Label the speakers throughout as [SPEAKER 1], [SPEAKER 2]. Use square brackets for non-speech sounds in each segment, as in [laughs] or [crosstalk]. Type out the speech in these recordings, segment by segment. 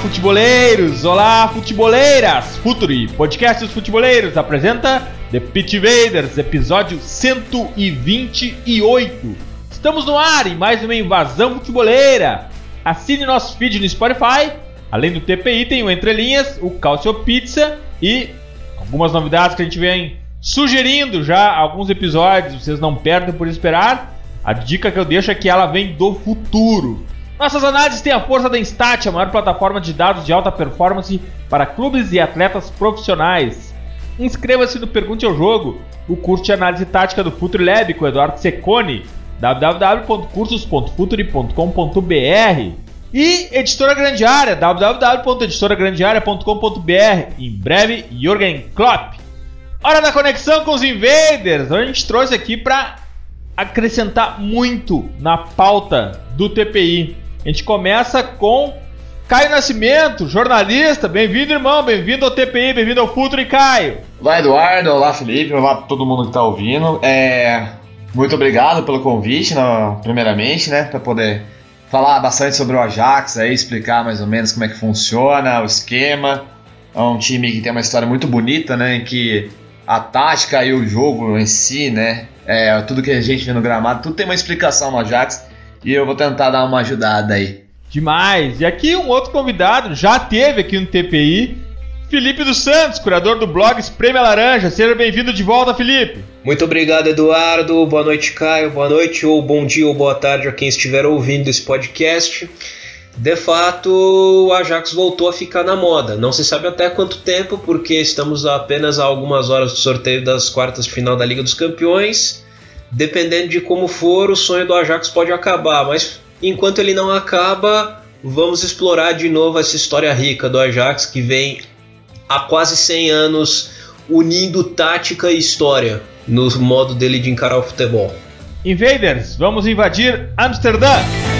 [SPEAKER 1] Futeboleiros! Olá, futeboleiras! Futuri, podcast dos futeboleiros, apresenta The Pit Invaders, episódio 128. Estamos no ar em mais uma invasão futeboleira. Assine nosso feed no Spotify. Além do TPI, tem o Entre Linhas, o Calcio Pizza e algumas novidades que a gente vem sugerindo já alguns episódios. Vocês não perdem por esperar. A dica que eu deixo é que ela vem do futuro. Nossas análises têm a força da Instat, a maior plataforma de dados de alta performance para clubes e atletas profissionais. Inscreva-se no Pergunte ao Jogo, o curso de análise tática do Futuri Lab com Eduardo Secone, www.cursos.futuri.com.br e Editora Grande Área, www.editoragrandearea.com.br. Em breve, Jürgen Klopp. Hora da conexão com os Invaders, a gente trouxe aqui para acrescentar muito na pauta do TPI. A gente começa com Caio Nascimento, jornalista. Bem-vindo, irmão. Bem-vindo ao TPI, bem-vindo ao Futuro e Caio.
[SPEAKER 2] Olá, Eduardo. Olá, Felipe. Olá, todo mundo que está ouvindo. É... Muito obrigado pelo convite, primeiramente, né, para poder falar bastante sobre o Ajax, aí, explicar mais ou menos como é que funciona, o esquema. É um time que tem uma história muito bonita, né, em que a tática e o jogo em si, né, é, tudo que a gente vê no gramado, tudo tem uma explicação no Ajax e eu vou tentar dar uma ajudada aí.
[SPEAKER 1] Demais! E aqui um outro convidado, já teve aqui no TPI, Felipe dos Santos, curador do blog Espreme Laranja. Seja bem-vindo de volta, Felipe.
[SPEAKER 3] Muito obrigado, Eduardo. Boa noite, Caio. Boa noite, ou bom dia ou boa tarde a quem estiver ouvindo esse podcast. De fato, o Ajax voltou a ficar na moda. Não se sabe até quanto tempo, porque estamos apenas a algumas horas do sorteio das quartas de final da Liga dos Campeões dependendo de como for, o sonho do Ajax pode acabar, mas enquanto ele não acaba, vamos explorar de novo essa história rica do Ajax que vem há quase 100 anos unindo tática e história no modo dele de encarar o futebol.
[SPEAKER 1] Invaders, vamos invadir Amsterdã!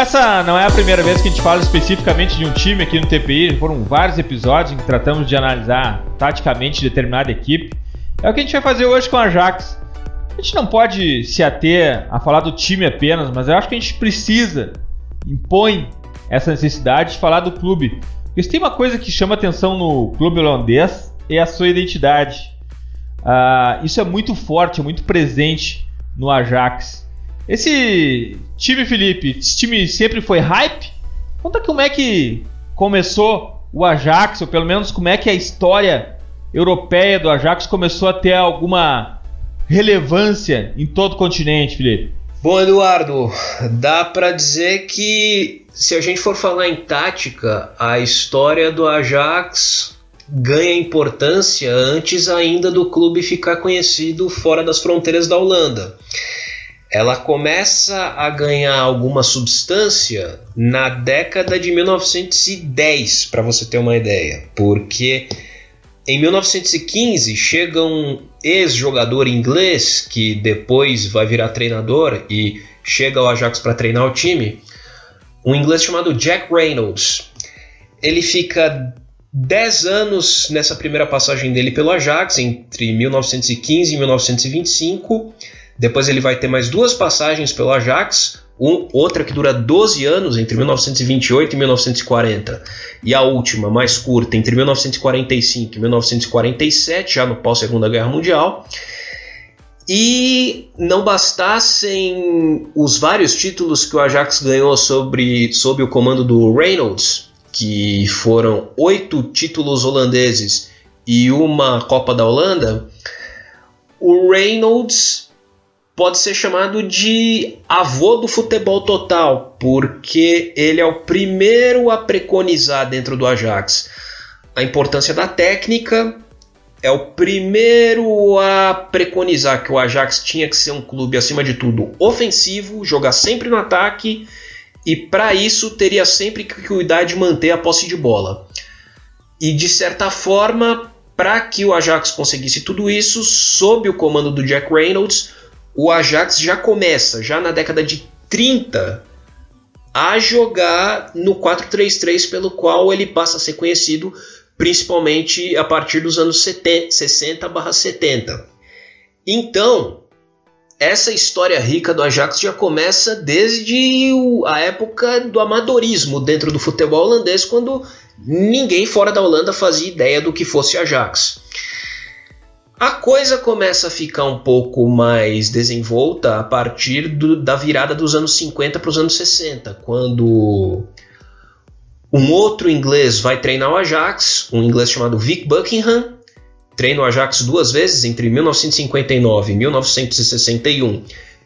[SPEAKER 1] Essa não é a primeira vez que a gente fala especificamente de um time aqui no TPI. Foram vários episódios em que tratamos de analisar taticamente determinada equipe. É o que a gente vai fazer hoje com a Ajax. A gente não pode se ater a falar do time apenas, mas eu acho que a gente precisa, impõe essa necessidade de falar do clube. Porque tem uma coisa que chama atenção no clube holandês é a sua identidade. Uh, isso é muito forte, é muito presente no Ajax. Esse time, Felipe, esse time sempre foi hype? Conta como é que começou o Ajax, ou pelo menos como é que a história europeia do Ajax começou a ter alguma relevância em todo o continente, Felipe.
[SPEAKER 3] Bom, Eduardo, dá para dizer que se a gente for falar em tática, a história do Ajax ganha importância antes ainda do clube ficar conhecido fora das fronteiras da Holanda ela começa a ganhar alguma substância na década de 1910, para você ter uma ideia, porque em 1915 chega um ex-jogador inglês que depois vai virar treinador e chega ao Ajax para treinar o time, um inglês chamado Jack Reynolds. Ele fica 10 anos nessa primeira passagem dele pelo Ajax, entre 1915 e 1925 depois ele vai ter mais duas passagens pelo Ajax, um, outra que dura 12 anos, entre 1928 e 1940, e a última, mais curta, entre 1945 e 1947, já no pós-Segunda Guerra Mundial. E não bastassem os vários títulos que o Ajax ganhou sobre, sob o comando do Reynolds, que foram oito títulos holandeses e uma Copa da Holanda, o Reynolds pode ser chamado de avô do futebol total, porque ele é o primeiro a preconizar dentro do Ajax a importância da técnica, é o primeiro a preconizar que o Ajax tinha que ser um clube acima de tudo ofensivo, jogar sempre no ataque e para isso teria sempre que cuidar de manter a posse de bola. E de certa forma, para que o Ajax conseguisse tudo isso, sob o comando do Jack Reynolds, o Ajax já começa, já na década de 30, a jogar no 4-3-3, pelo qual ele passa a ser conhecido principalmente a partir dos anos 60/70. Então, essa história rica do Ajax já começa desde a época do amadorismo dentro do futebol holandês, quando ninguém fora da Holanda fazia ideia do que fosse Ajax. A coisa começa a ficar um pouco mais desenvolta a partir do, da virada dos anos 50 para os anos 60, quando um outro inglês vai treinar o Ajax, um inglês chamado Vic Buckingham, treina o Ajax duas vezes entre 1959 e 1961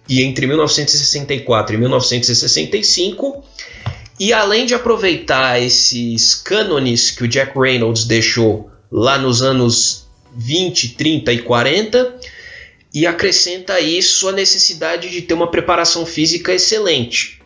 [SPEAKER 3] e entre 1964 e 1965. E além de aproveitar esses cânones que o Jack Reynolds deixou lá nos anos 20, 30 e 40 e acrescenta a isso a necessidade de ter uma preparação física excelente.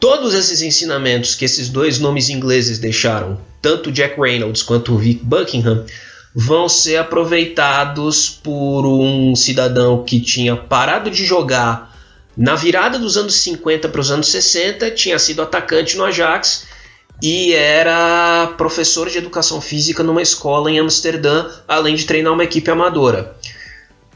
[SPEAKER 3] Todos esses ensinamentos que esses dois nomes ingleses deixaram, tanto Jack Reynolds quanto Vic Buckingham, vão ser aproveitados por um cidadão que tinha parado de jogar na virada dos anos 50 para os anos 60, tinha sido atacante no Ajax e era professor de educação física numa escola em Amsterdã, além de treinar uma equipe amadora.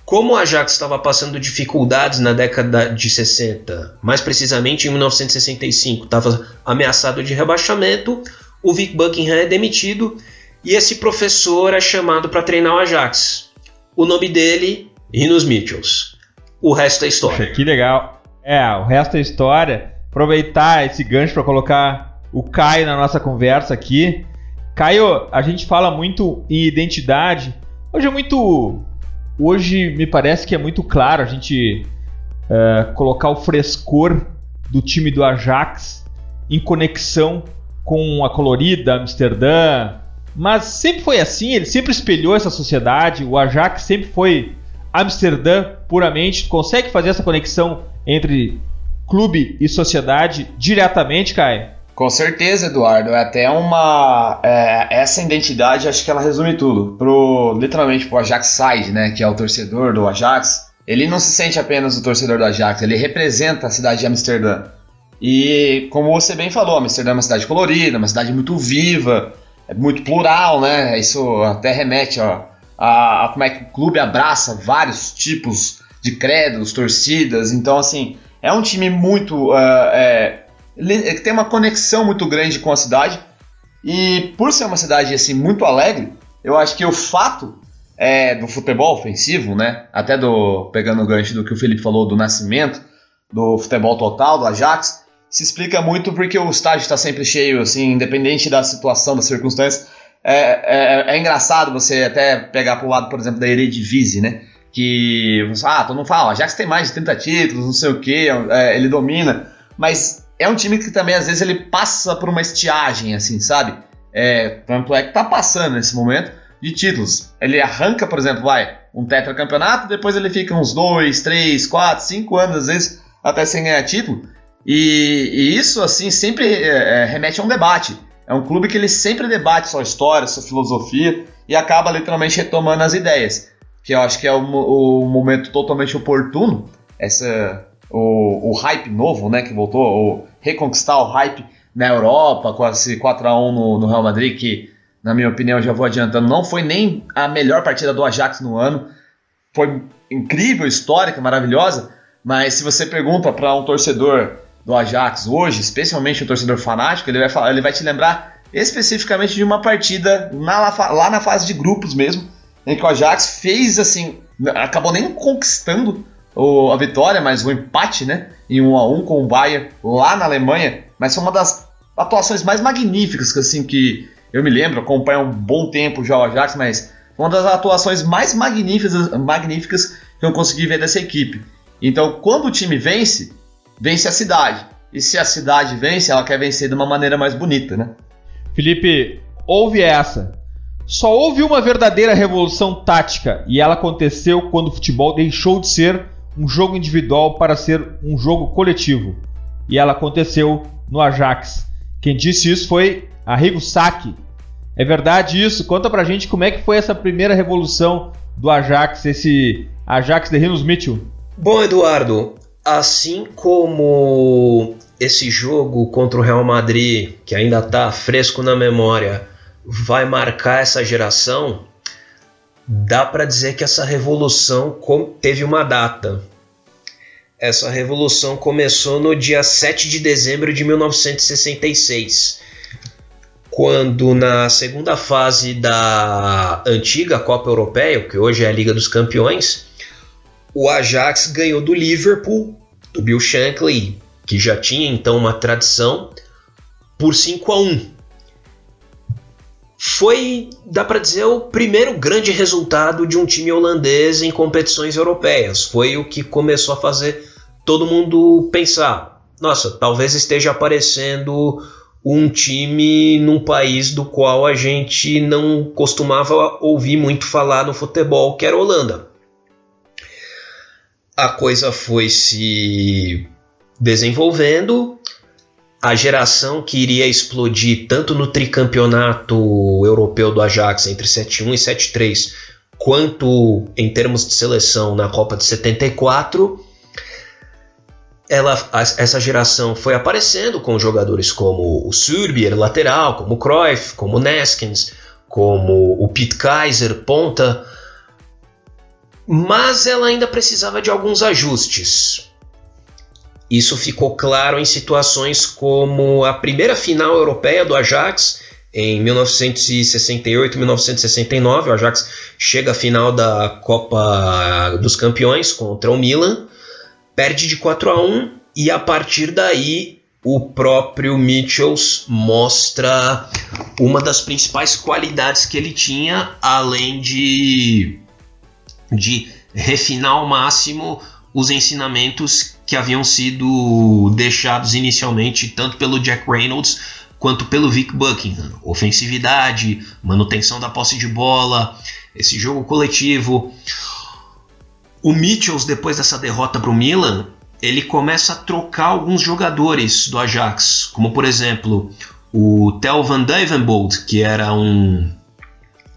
[SPEAKER 3] Como o Ajax estava passando dificuldades na década de 60, mais precisamente em 1965, estava ameaçado de rebaixamento, o Vic Buckingham é demitido e esse professor é chamado para treinar o Ajax. O nome dele, Rinos Mitchells. O resto é história.
[SPEAKER 1] Que legal. É, o resto é história. Aproveitar esse gancho para colocar o Caio na nossa conversa aqui. Caio, a gente fala muito em identidade. Hoje é muito. Hoje me parece que é muito claro a gente uh, colocar o frescor do time do Ajax em conexão com a colorida Amsterdã. Mas sempre foi assim, ele sempre espelhou essa sociedade. O Ajax sempre foi Amsterdã puramente. Consegue fazer essa conexão entre clube e sociedade diretamente, Caio?
[SPEAKER 2] Com certeza, Eduardo. É até uma. É, essa identidade, acho que ela resume tudo. Pro, literalmente pro Ajax Side, né? Que é o torcedor do Ajax. Ele não se sente apenas o torcedor do Ajax, ele representa a cidade de Amsterdã. E como você bem falou, Amsterdã é uma cidade colorida, uma cidade muito viva, é muito plural, né? Isso até remete ó, a, a como é que o clube abraça vários tipos de credos, torcidas. Então, assim, é um time muito. Uh, é, ele tem uma conexão muito grande com a cidade. E por ser uma cidade assim muito alegre, eu acho que o fato é, do futebol ofensivo, né? Até do pegando o gancho do que o Felipe falou do nascimento do futebol total do Ajax, se explica muito porque o estádio está sempre cheio, assim, independente da situação, das circunstâncias. É, é, é engraçado você até pegar para o lado, por exemplo, da Eredivisie, né? Que ah, todo mundo fala, o Ajax tem mais de 30 títulos, não sei o que, é, ele domina, mas é um time que também às vezes ele passa por uma estiagem, assim, sabe? É, tanto é que tá passando nesse momento de títulos. Ele arranca, por exemplo, vai, um tetracampeonato, depois ele fica uns dois, três, quatro, cinco anos, às vezes, até sem ganhar título. E, e isso, assim, sempre é, é, remete a um debate. É um clube que ele sempre debate sua história, sua filosofia e acaba literalmente retomando as ideias. Que eu acho que é o, o momento totalmente oportuno, essa o, o hype novo, né, que voltou, o reconquistar o hype na Europa com esse 4x1 no, no Real Madrid, que, na minha opinião, já vou adiantando, não foi nem a melhor partida do Ajax no ano, foi incrível, histórica, maravilhosa, mas se você pergunta para um torcedor do Ajax hoje, especialmente um torcedor fanático, ele vai, falar, ele vai te lembrar especificamente de uma partida na, lá na fase de grupos mesmo, em que o Ajax fez assim acabou nem conquistando o, a vitória, mas o empate, né? Em 1 a 1 com o Bayern lá na Alemanha. Mas foi uma das atuações mais magníficas que, assim, que eu me lembro. Acompanho há um bom tempo já o Ajax, mas uma das atuações mais magníficas, magníficas que eu consegui ver dessa equipe. Então, quando o time vence, vence a cidade. E se a cidade vence, ela quer vencer de uma maneira mais bonita, né?
[SPEAKER 1] Felipe, houve essa. Só houve uma verdadeira revolução tática e ela aconteceu quando o futebol deixou de ser um jogo individual para ser um jogo coletivo. E ela aconteceu no Ajax. Quem disse isso foi Arrigo Sacchi. É verdade isso? Conta pra gente como é que foi essa primeira revolução do Ajax, esse Ajax de Rinos Mitchell.
[SPEAKER 3] Bom, Eduardo, assim como esse jogo contra o Real Madrid, que ainda está fresco na memória, vai marcar essa geração, dá para dizer que essa revolução teve uma data. Essa revolução começou no dia 7 de dezembro de 1966, quando na segunda fase da antiga Copa Europeia, que hoje é a Liga dos Campeões, o Ajax ganhou do Liverpool, do Bill Shankly, que já tinha então uma tradição, por 5 a 1 foi, dá para dizer, o primeiro grande resultado de um time holandês em competições europeias. Foi o que começou a fazer todo mundo pensar: nossa, talvez esteja aparecendo um time num país do qual a gente não costumava ouvir muito falar no futebol, que era a Holanda. A coisa foi se desenvolvendo, a geração que iria explodir tanto no tricampeonato europeu do Ajax entre 7-1 e 7-3, quanto em termos de seleção na Copa de 74, ela, essa geração foi aparecendo com jogadores como o Surbier, lateral, como o Cruyff, como o Neskins, como o Pete Kaiser, ponta, mas ela ainda precisava de alguns ajustes. Isso ficou claro em situações como a primeira final europeia do Ajax em 1968 1969. O Ajax chega à final da Copa dos Campeões contra o Milan, perde de 4 a 1 e a partir daí o próprio Mitchells mostra uma das principais qualidades que ele tinha, além de, de refinar ao máximo os ensinamentos que haviam sido deixados inicialmente tanto pelo Jack Reynolds quanto pelo Vic Buckingham. Ofensividade, manutenção da posse de bola, esse jogo coletivo. O Mitchells, depois dessa derrota para o Milan, ele começa a trocar alguns jogadores do Ajax, como por exemplo o Tel van Duivenbold, que era um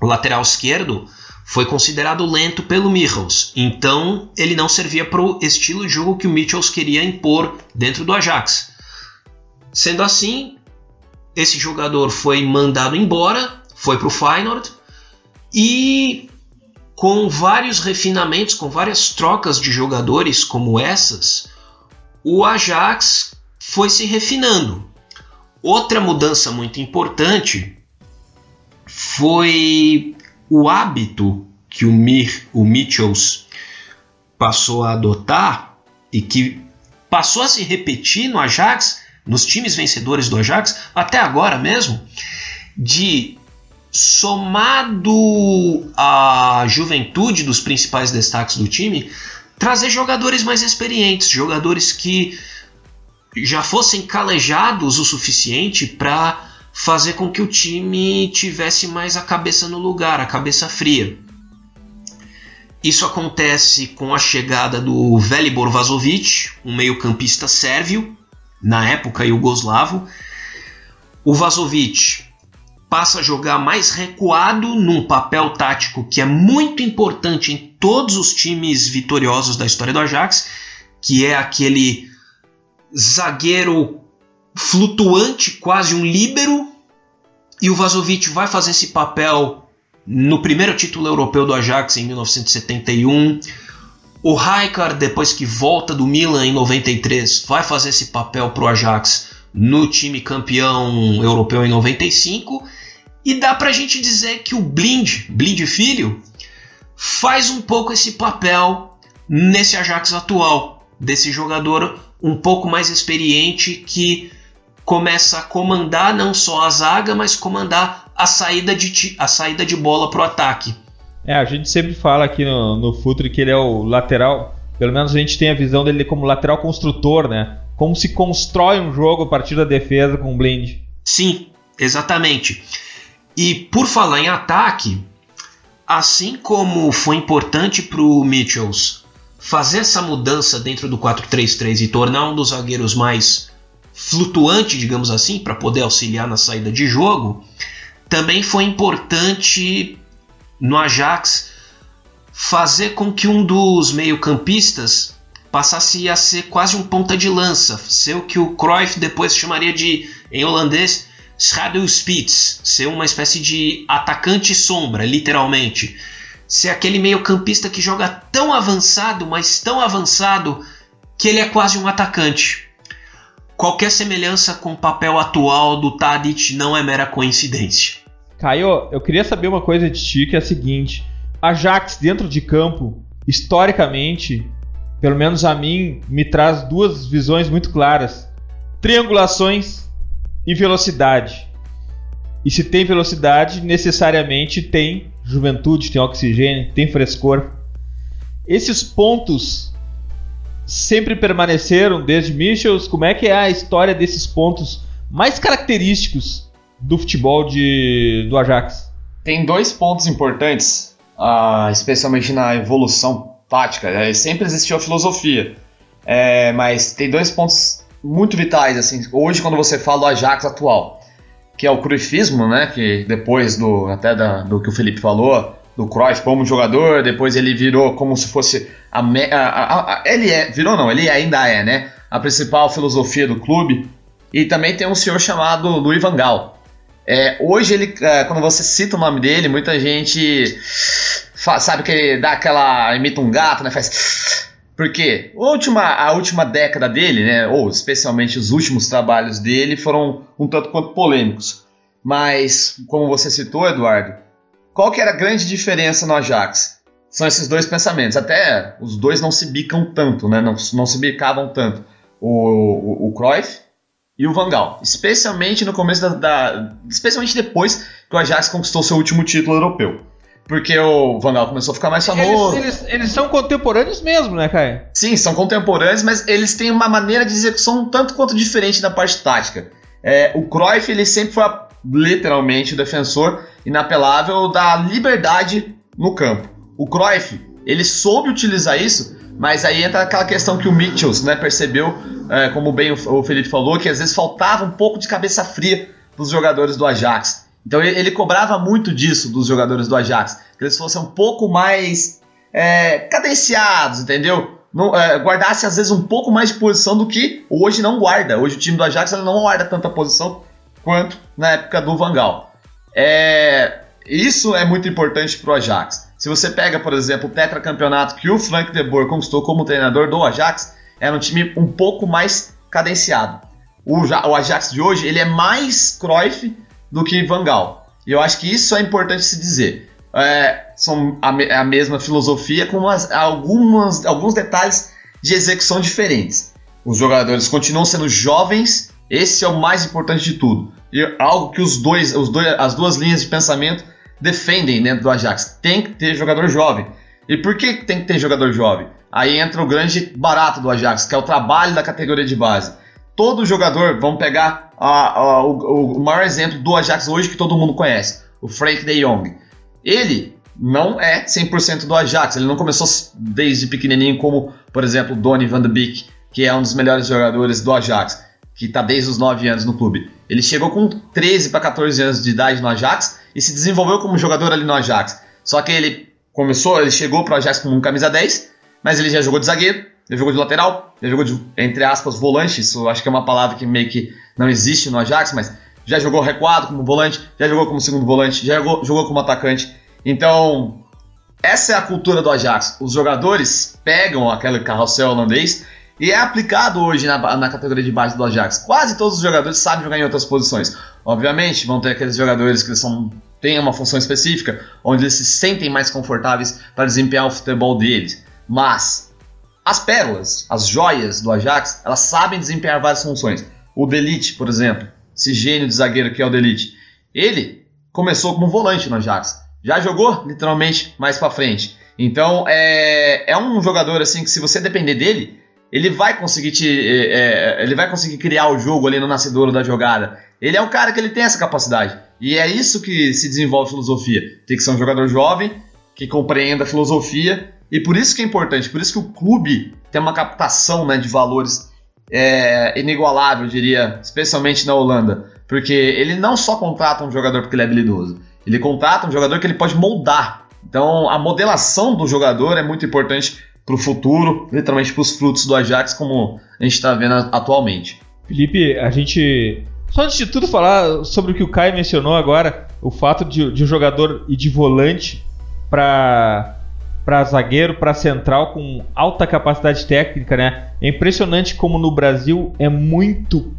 [SPEAKER 3] lateral esquerdo, foi considerado lento pelo Michels, então ele não servia para o estilo de jogo que o Michels queria impor dentro do Ajax. Sendo assim, esse jogador foi mandado embora, foi para o Feyenoord e com vários refinamentos, com várias trocas de jogadores como essas, o Ajax foi se refinando. Outra mudança muito importante foi o hábito que o, Mir, o Mitchells passou a adotar e que passou a se repetir no Ajax, nos times vencedores do Ajax, até agora mesmo, de somado à juventude dos principais destaques do time, trazer jogadores mais experientes, jogadores que já fossem calejados o suficiente para fazer com que o time tivesse mais a cabeça no lugar, a cabeça fria. Isso acontece com a chegada do Velibor Vazovic, um meio-campista sérvio, na época iugoslavo. O Vazovic passa a jogar mais recuado num papel tático que é muito importante em todos os times vitoriosos da história do Ajax, que é aquele zagueiro flutuante, quase um líbero, e o Vazovic vai fazer esse papel no primeiro título europeu do Ajax em 1971. O Rijkaard, depois que volta do Milan em 93, vai fazer esse papel para o Ajax no time campeão europeu em 95. E dá para a gente dizer que o Blind, Blind Filho, faz um pouco esse papel nesse Ajax atual, desse jogador um pouco mais experiente que começa a comandar não só a zaga, mas comandar a saída de, a saída de bola para o ataque.
[SPEAKER 1] É, a gente sempre fala aqui no, no Futre que ele é o lateral, pelo menos a gente tem a visão dele como lateral construtor, né? Como se constrói um jogo a partir da defesa com o Blind.
[SPEAKER 3] Sim, exatamente. E por falar em ataque, assim como foi importante para o Mitchells fazer essa mudança dentro do 4-3-3 e tornar um dos zagueiros mais flutuante, digamos assim, para poder auxiliar na saída de jogo, também foi importante no Ajax fazer com que um dos meio-campistas passasse a ser quase um ponta de lança, ser o que o Cruyff depois chamaria de, em holandês, Schaduwspitz, ser uma espécie de atacante sombra, literalmente. Ser aquele meio-campista que joga tão avançado, mas tão avançado, que ele é quase um atacante. Qualquer semelhança com o papel atual do Tadic não é mera coincidência.
[SPEAKER 1] Caio, eu queria saber uma coisa de ti, que é a seguinte. Ajax dentro de campo, historicamente, pelo menos a mim, me traz duas visões muito claras: triangulações e velocidade. E se tem velocidade, necessariamente tem juventude, tem oxigênio, tem frescor. Esses pontos sempre permaneceram desde Michels. Como é que é a história desses pontos mais característicos do futebol de, do Ajax?
[SPEAKER 2] Tem dois pontos importantes, uh, especialmente na evolução tática. É, sempre existiu a filosofia, é, mas tem dois pontos muito vitais. assim Hoje, quando você fala do Ajax atual, que é o Cruyffismo, né, que depois do até da, do que o Felipe falou, do Cruyff como jogador, depois ele virou como se fosse a, a, a, ele é, virou não, ele ainda é, né, a principal filosofia do clube. E também tem um senhor chamado Louis Van Gaal, é, hoje, ele, é, quando você cita o nome dele, muita gente sabe que ele dá aquela. imita um gato, né? Faz. Porque a última, a última década dele, né, ou especialmente os últimos trabalhos dele, foram um tanto quanto polêmicos. Mas, como você citou, Eduardo, qual que era a grande diferença no Ajax? São esses dois pensamentos. Até os dois não se bicam tanto, né? não, não se bicavam tanto. O, o, o Cruyff e o Vangal, especialmente no começo da, da, especialmente depois que o Ajax conquistou seu último título europeu. Porque o Vangal começou a ficar mais famoso.
[SPEAKER 1] Eles, eles, eles, são contemporâneos mesmo, né, Caio?
[SPEAKER 2] Sim, são contemporâneos, mas eles têm uma maneira de execução um tanto quanto diferente da parte tática. É, o Cruyff ele sempre foi literalmente defensor inapelável da liberdade no campo. O Cruyff ele soube utilizar isso mas aí entra aquela questão que o Mitchells né, percebeu, é, como bem o Felipe falou, que às vezes faltava um pouco de cabeça fria dos jogadores do Ajax. Então ele, ele cobrava muito disso dos jogadores do Ajax, que eles fossem um pouco mais é, cadenciados, entendeu? Não, é, guardasse às vezes um pouco mais de posição do que hoje não guarda. Hoje o time do Ajax não guarda tanta posição quanto na época do Vangal. É, isso é muito importante para o Ajax. Se você pega, por exemplo, o tetracampeonato que o Frank de Boer conquistou como treinador do Ajax, era um time um pouco mais cadenciado. O, o Ajax de hoje ele é mais Cruyff do que Van Gaal. E eu acho que isso é importante se dizer. É, são a, a, mesma filosofia com umas, algumas, alguns detalhes de execução diferentes. Os jogadores continuam sendo jovens, esse é o mais importante de tudo. E algo que os dois, os dois, as duas linhas de pensamento defendem dentro do Ajax. Tem que ter jogador jovem. E por que tem que ter jogador jovem? Aí entra o grande barato do Ajax, que é o trabalho da categoria de base. Todo jogador, vamos pegar o, o, maior exemplo do Ajax hoje que todo mundo conhece, o Frank de Jong. Ele não é 100% do Ajax, ele não começou desde pequenininho como, por exemplo, Donny van de Beek, que é um dos melhores jogadores do Ajax, que está desde os 9 anos no clube. Ele chegou com 13 para 14 anos de idade no Ajax e se desenvolveu como jogador ali no Ajax. Só que ele começou, ele chegou para o Ajax como um camisa 10, mas ele já jogou de zagueiro, já jogou de lateral, já jogou de, entre aspas, volante, isso acho que é uma palavra que meio que não existe no Ajax, mas já jogou recuado como volante, já jogou como segundo volante, já jogou, jogou como atacante. Então, essa é a cultura do Ajax. Os jogadores pegam aquele carrossel holandês e é aplicado hoje na, na categoria de base do Ajax. Quase todos os jogadores sabem jogar em outras posições. Obviamente, vão ter aqueles jogadores que são têm uma função específica, onde eles se sentem mais confortáveis para desempenhar o futebol deles. Mas as pérolas, as joias do Ajax, elas sabem desempenhar várias funções. O Delite, por exemplo, esse gênio de zagueiro que é o Delite, ele começou como volante no Ajax. Já jogou literalmente mais para frente. Então é, é um jogador assim que se você depender dele, ele vai conseguir te, é, ele vai conseguir criar o jogo ali no nascedouro da jogada. Ele é um cara que ele tem essa capacidade. E é isso que se desenvolve filosofia. Tem que ser um jogador jovem que compreenda a filosofia e por isso que é importante, por isso que o clube tem uma captação né, de valores é, inigualável, eu diria, especialmente na Holanda. Porque ele não só contrata um jogador porque ele é habilidoso, ele contrata um jogador que ele pode moldar. Então a modelação do jogador é muito importante para o futuro, literalmente para os frutos do Ajax, como a gente está vendo atualmente.
[SPEAKER 1] Felipe, a gente. Só antes de tudo falar sobre o que o Caio mencionou agora, o fato de, de um jogador ir de volante para para zagueiro, para central com alta capacidade técnica, né? É impressionante como no Brasil é muito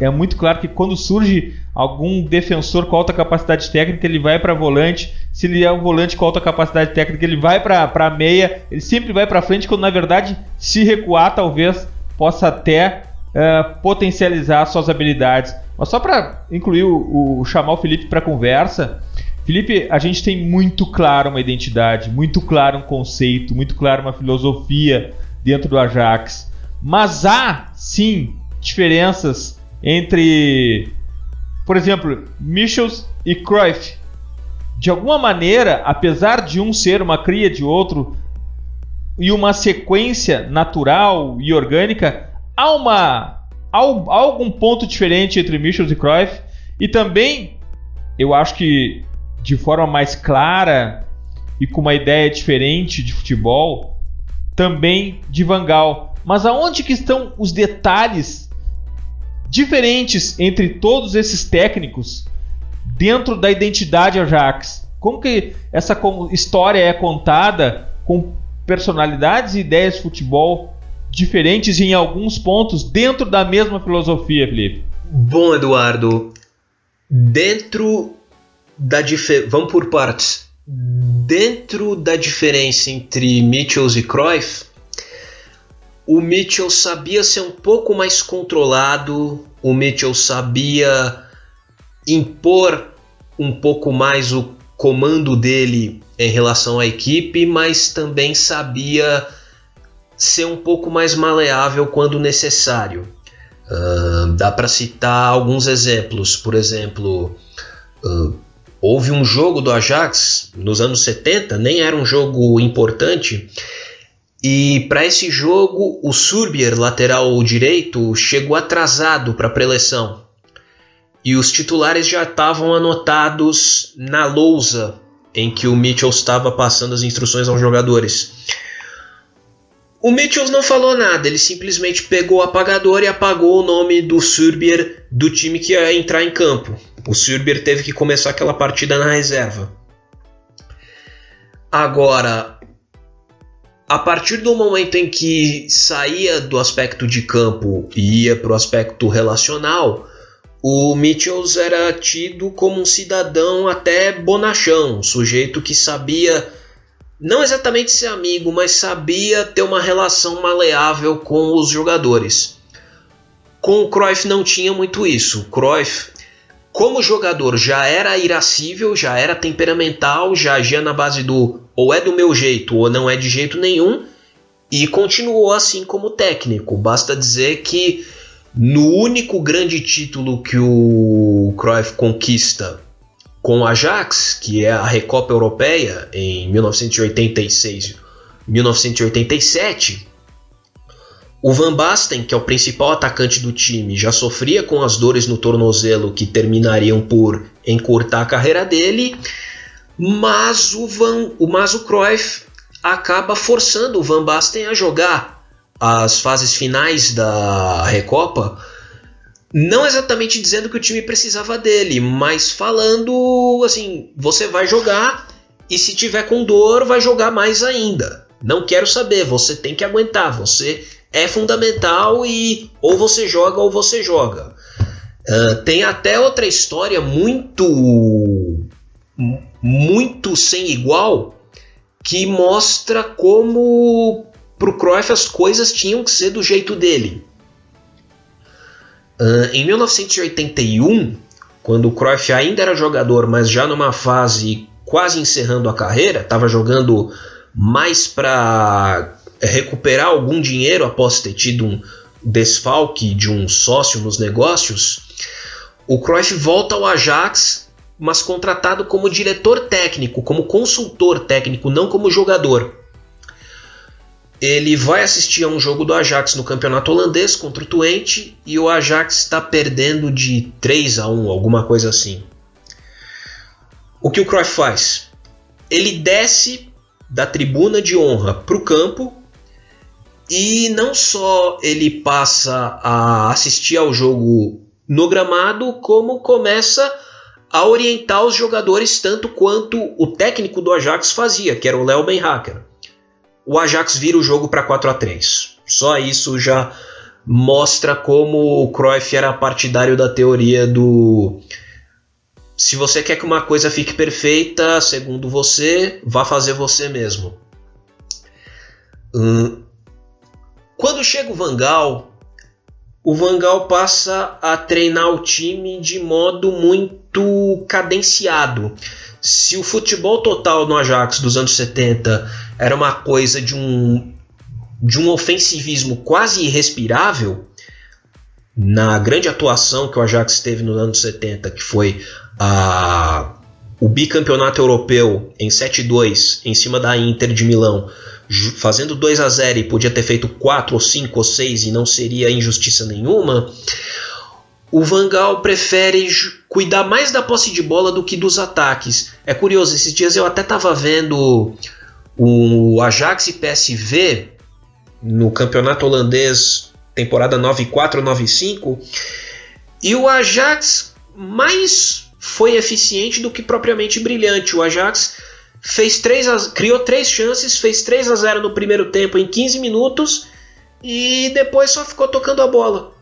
[SPEAKER 1] é muito claro que quando surge algum defensor com alta capacidade técnica, ele vai para volante. Se ele é um volante com alta capacidade técnica, ele vai para meia. Ele sempre vai para frente, quando na verdade, se recuar, talvez possa até uh, potencializar suas habilidades. Mas só para incluir o, o chamar o Felipe para conversa, Felipe, a gente tem muito claro uma identidade, muito claro um conceito, muito claro uma filosofia dentro do Ajax. Mas há, sim, diferenças entre, por exemplo, Michels e Cruyff. De alguma maneira, apesar de um ser uma cria de outro e uma sequência natural e orgânica, há uma há algum ponto diferente entre Michels e Cruyff e também eu acho que de forma mais clara e com uma ideia diferente de futebol, também de Vangal. Mas aonde que estão os detalhes diferentes entre todos esses técnicos dentro da identidade Ajax? Como que essa história é contada com personalidades e ideias de futebol diferentes em alguns pontos dentro da mesma filosofia, Felipe?
[SPEAKER 3] Bom, Eduardo, dentro da diferença. Vamos por partes. Dentro da diferença entre Mitchells e Cruyff, o Mitchell sabia ser um pouco mais controlado, o Mitchell sabia impor um pouco mais o comando dele em relação à equipe, mas também sabia ser um pouco mais maleável quando necessário. Uh, dá para citar alguns exemplos, por exemplo, uh, Houve um jogo do Ajax nos anos 70, nem era um jogo importante, e para esse jogo o Surbier, lateral direito, chegou atrasado para a preleção. E os titulares já estavam anotados na lousa em que o Mitchell estava passando as instruções aos jogadores. O Mitchell não falou nada, ele simplesmente pegou o apagador e apagou o nome do Surbier do time que ia entrar em campo. O Surber teve que começar aquela partida na reserva. Agora, a partir do momento em que saía do aspecto de campo e ia para o aspecto relacional, o Mitchells era tido como um cidadão até bonachão, um sujeito que sabia não exatamente ser amigo, mas sabia ter uma relação maleável com os jogadores. Com o Cruyff não tinha muito isso. O Cruyff como jogador já era irascível, já era temperamental, já agia na base do ou é do meu jeito ou não é de jeito nenhum, e continuou assim como técnico. Basta dizer que no único grande título que o Cruyff conquista com o Ajax, que é a Recopa Europeia em 1986-1987, o Van Basten, que é o principal atacante do time, já sofria com as dores no tornozelo que terminariam por encurtar a carreira dele, mas o, Van, o, mas o Cruyff acaba forçando o Van Basten a jogar as fases finais da Recopa, não exatamente dizendo que o time precisava dele, mas falando assim, você vai jogar e se tiver com dor vai jogar mais ainda. Não quero saber, você tem que aguentar, você é fundamental e ou você joga ou você joga. Uh, tem até outra história muito muito sem igual que mostra como para o Cruyff as coisas tinham que ser do jeito dele. Uh, em 1981, quando o Cruyff ainda era jogador, mas já numa fase quase encerrando a carreira, estava jogando mais para recuperar algum dinheiro após ter tido um desfalque de um sócio nos negócios, o Cruyff volta ao Ajax, mas contratado como diretor técnico, como consultor técnico, não como jogador. Ele vai assistir a um jogo do Ajax no campeonato holandês contra o Twente e o Ajax está perdendo de 3 a 1, alguma coisa assim. O que o Cruyff faz? Ele desce da tribuna de honra para o campo e não só ele passa a assistir ao jogo no gramado, como começa a orientar os jogadores tanto quanto o técnico do Ajax fazia, que era o Léo Benhacker. O Ajax vira o jogo para 4 a 3. Só isso já mostra como o Cruyff era partidário da teoria do se você quer que uma coisa fique perfeita, segundo você, vá fazer você mesmo. Hum. Quando chega o Vangal, o Vangal passa a treinar o time de modo muito cadenciado. Se o futebol total no Ajax dos anos 70 era uma coisa de um, de um ofensivismo quase irrespirável, na grande atuação que o Ajax teve nos anos 70, que foi a, o bicampeonato europeu em 7-2 em cima da Inter de Milão, fazendo 2 a 0 e podia ter feito 4 ou 5 ou 6 e não seria injustiça nenhuma, o Vangal prefere cuidar mais da posse de bola do que dos ataques. É curioso, esses dias eu até estava vendo o Ajax e PSV no campeonato holandês, temporada 9-4-9-5, e o Ajax mais foi eficiente do que propriamente brilhante. O Ajax fez três criou três chances, fez 3 a 0 no primeiro tempo em 15 minutos e depois só ficou tocando a bola.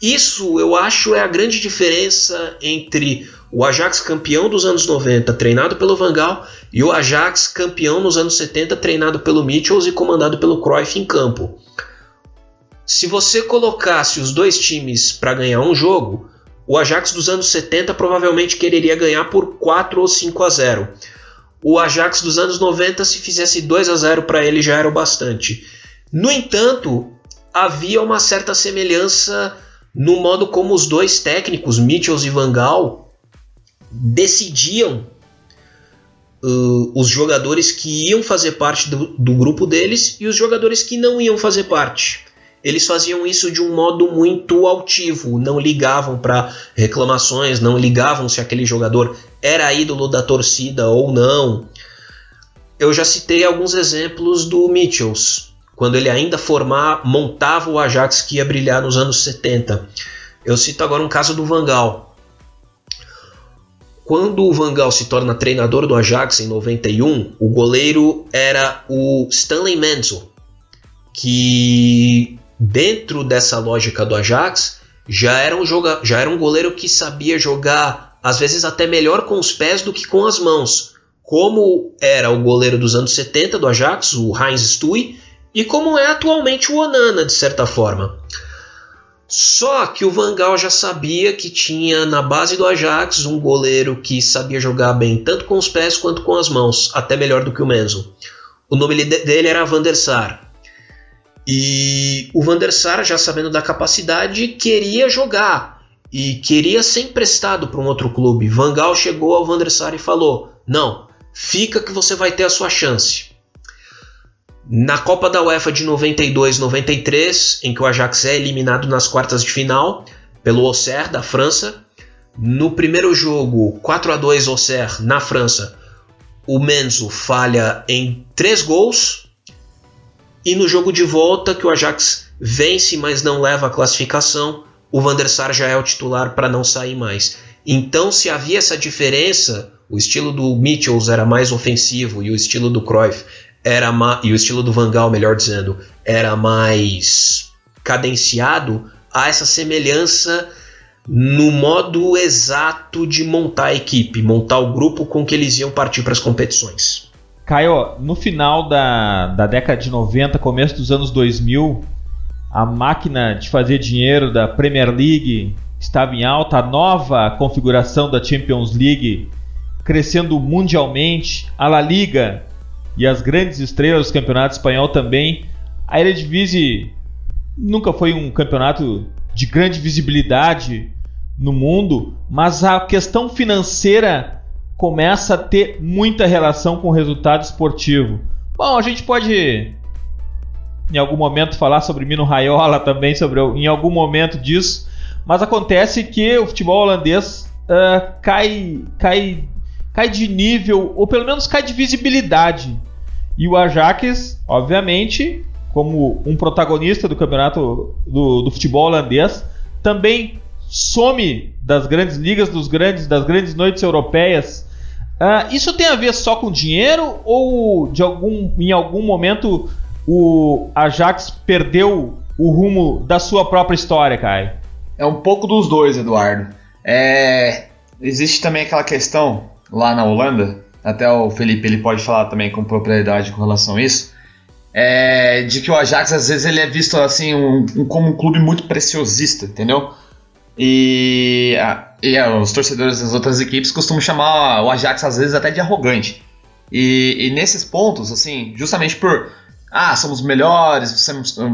[SPEAKER 3] Isso eu acho é a grande diferença entre o Ajax campeão dos anos 90, treinado pelo Van Gaal, e o Ajax campeão nos anos 70, treinado pelo Mitchells e comandado pelo Cruyff em campo. Se você colocasse os dois times para ganhar um jogo, o Ajax dos anos 70 provavelmente quereria ganhar por 4 ou 5 a 0 o Ajax dos anos 90, se fizesse 2 a 0 para ele, já era o bastante. No entanto, havia uma certa semelhança no modo como os dois técnicos, Mitchells e Van Gaal, decidiam uh, os jogadores que iam fazer parte do, do grupo deles e os jogadores que não iam fazer parte eles faziam isso de um modo muito altivo, não ligavam para reclamações, não ligavam se aquele jogador era ídolo da torcida ou não. Eu já citei alguns exemplos do Mitchells, quando ele ainda formar, montava o Ajax que ia brilhar nos anos 70. Eu cito agora um caso do Vangal. Quando o Vangal se torna treinador do Ajax em 91, o goleiro era o Stanley Menzel, que dentro dessa lógica do Ajax, já era um, joga já era um goleiro que sabia jogar, às vezes até melhor com os pés do que com as mãos, como era o goleiro dos anos 70 do Ajax, o Heinz Stui, e como é atualmente o Onana, de certa forma. Só que o Van Gaal já sabia que tinha na base do Ajax um goleiro que sabia jogar bem tanto com os pés quanto com as mãos, até melhor do que o Menzo. O nome dele era Van der Sar. E o Van der Sar, já sabendo da capacidade, queria jogar e queria ser emprestado para um outro clube. Van Gaal chegou ao Van der Sar e falou: "Não, fica que você vai ter a sua chance". Na Copa da UEFA de 92-93, em que o Ajax é eliminado nas quartas de final pelo Auxerre da França, no primeiro jogo 4 a 2 Auxerre na França, o Menzo falha em três gols e no jogo de volta, que o Ajax vence, mas não leva a classificação, o Van der Sar já é o titular para não sair mais. Então, se havia essa diferença, o estilo do Mitchells era mais ofensivo e o estilo do Cruyff era e o estilo do Van Gaal, melhor dizendo, era mais cadenciado, há essa semelhança no modo exato de montar a equipe, montar o grupo com que eles iam partir para as competições.
[SPEAKER 1] Caio, no final da, da década de 90, começo dos anos 2000, a máquina de fazer dinheiro da Premier League estava em alta, a nova configuração da Champions League crescendo mundialmente, a La Liga e as grandes estrelas do campeonato espanhol também. A Eredivisie nunca foi um campeonato de grande visibilidade no mundo, mas a questão financeira começa a ter muita relação com o resultado esportivo. Bom, a gente pode em algum momento falar sobre Mino Raiola também, sobre em algum momento disso, mas acontece que o futebol holandês uh, cai, cai, cai de nível, ou pelo menos cai de visibilidade. E o Ajax, obviamente, como um protagonista do campeonato do, do futebol holandês, também some das grandes ligas, dos grandes, das grandes noites europeias. Uh, isso tem a ver só com dinheiro ou de algum, em algum momento o Ajax perdeu o rumo da sua própria história, Kai?
[SPEAKER 2] É um pouco dos dois, Eduardo. É, existe também aquela questão lá na Holanda, até o Felipe ele pode falar também com propriedade com relação a isso, é, de que o Ajax às vezes ele é visto assim um, um, como um clube muito preciosista, entendeu? E, a, e a, os torcedores das outras equipes costumam chamar o Ajax às vezes até de arrogante. E, e nesses pontos, assim, justamente por ah, somos melhores,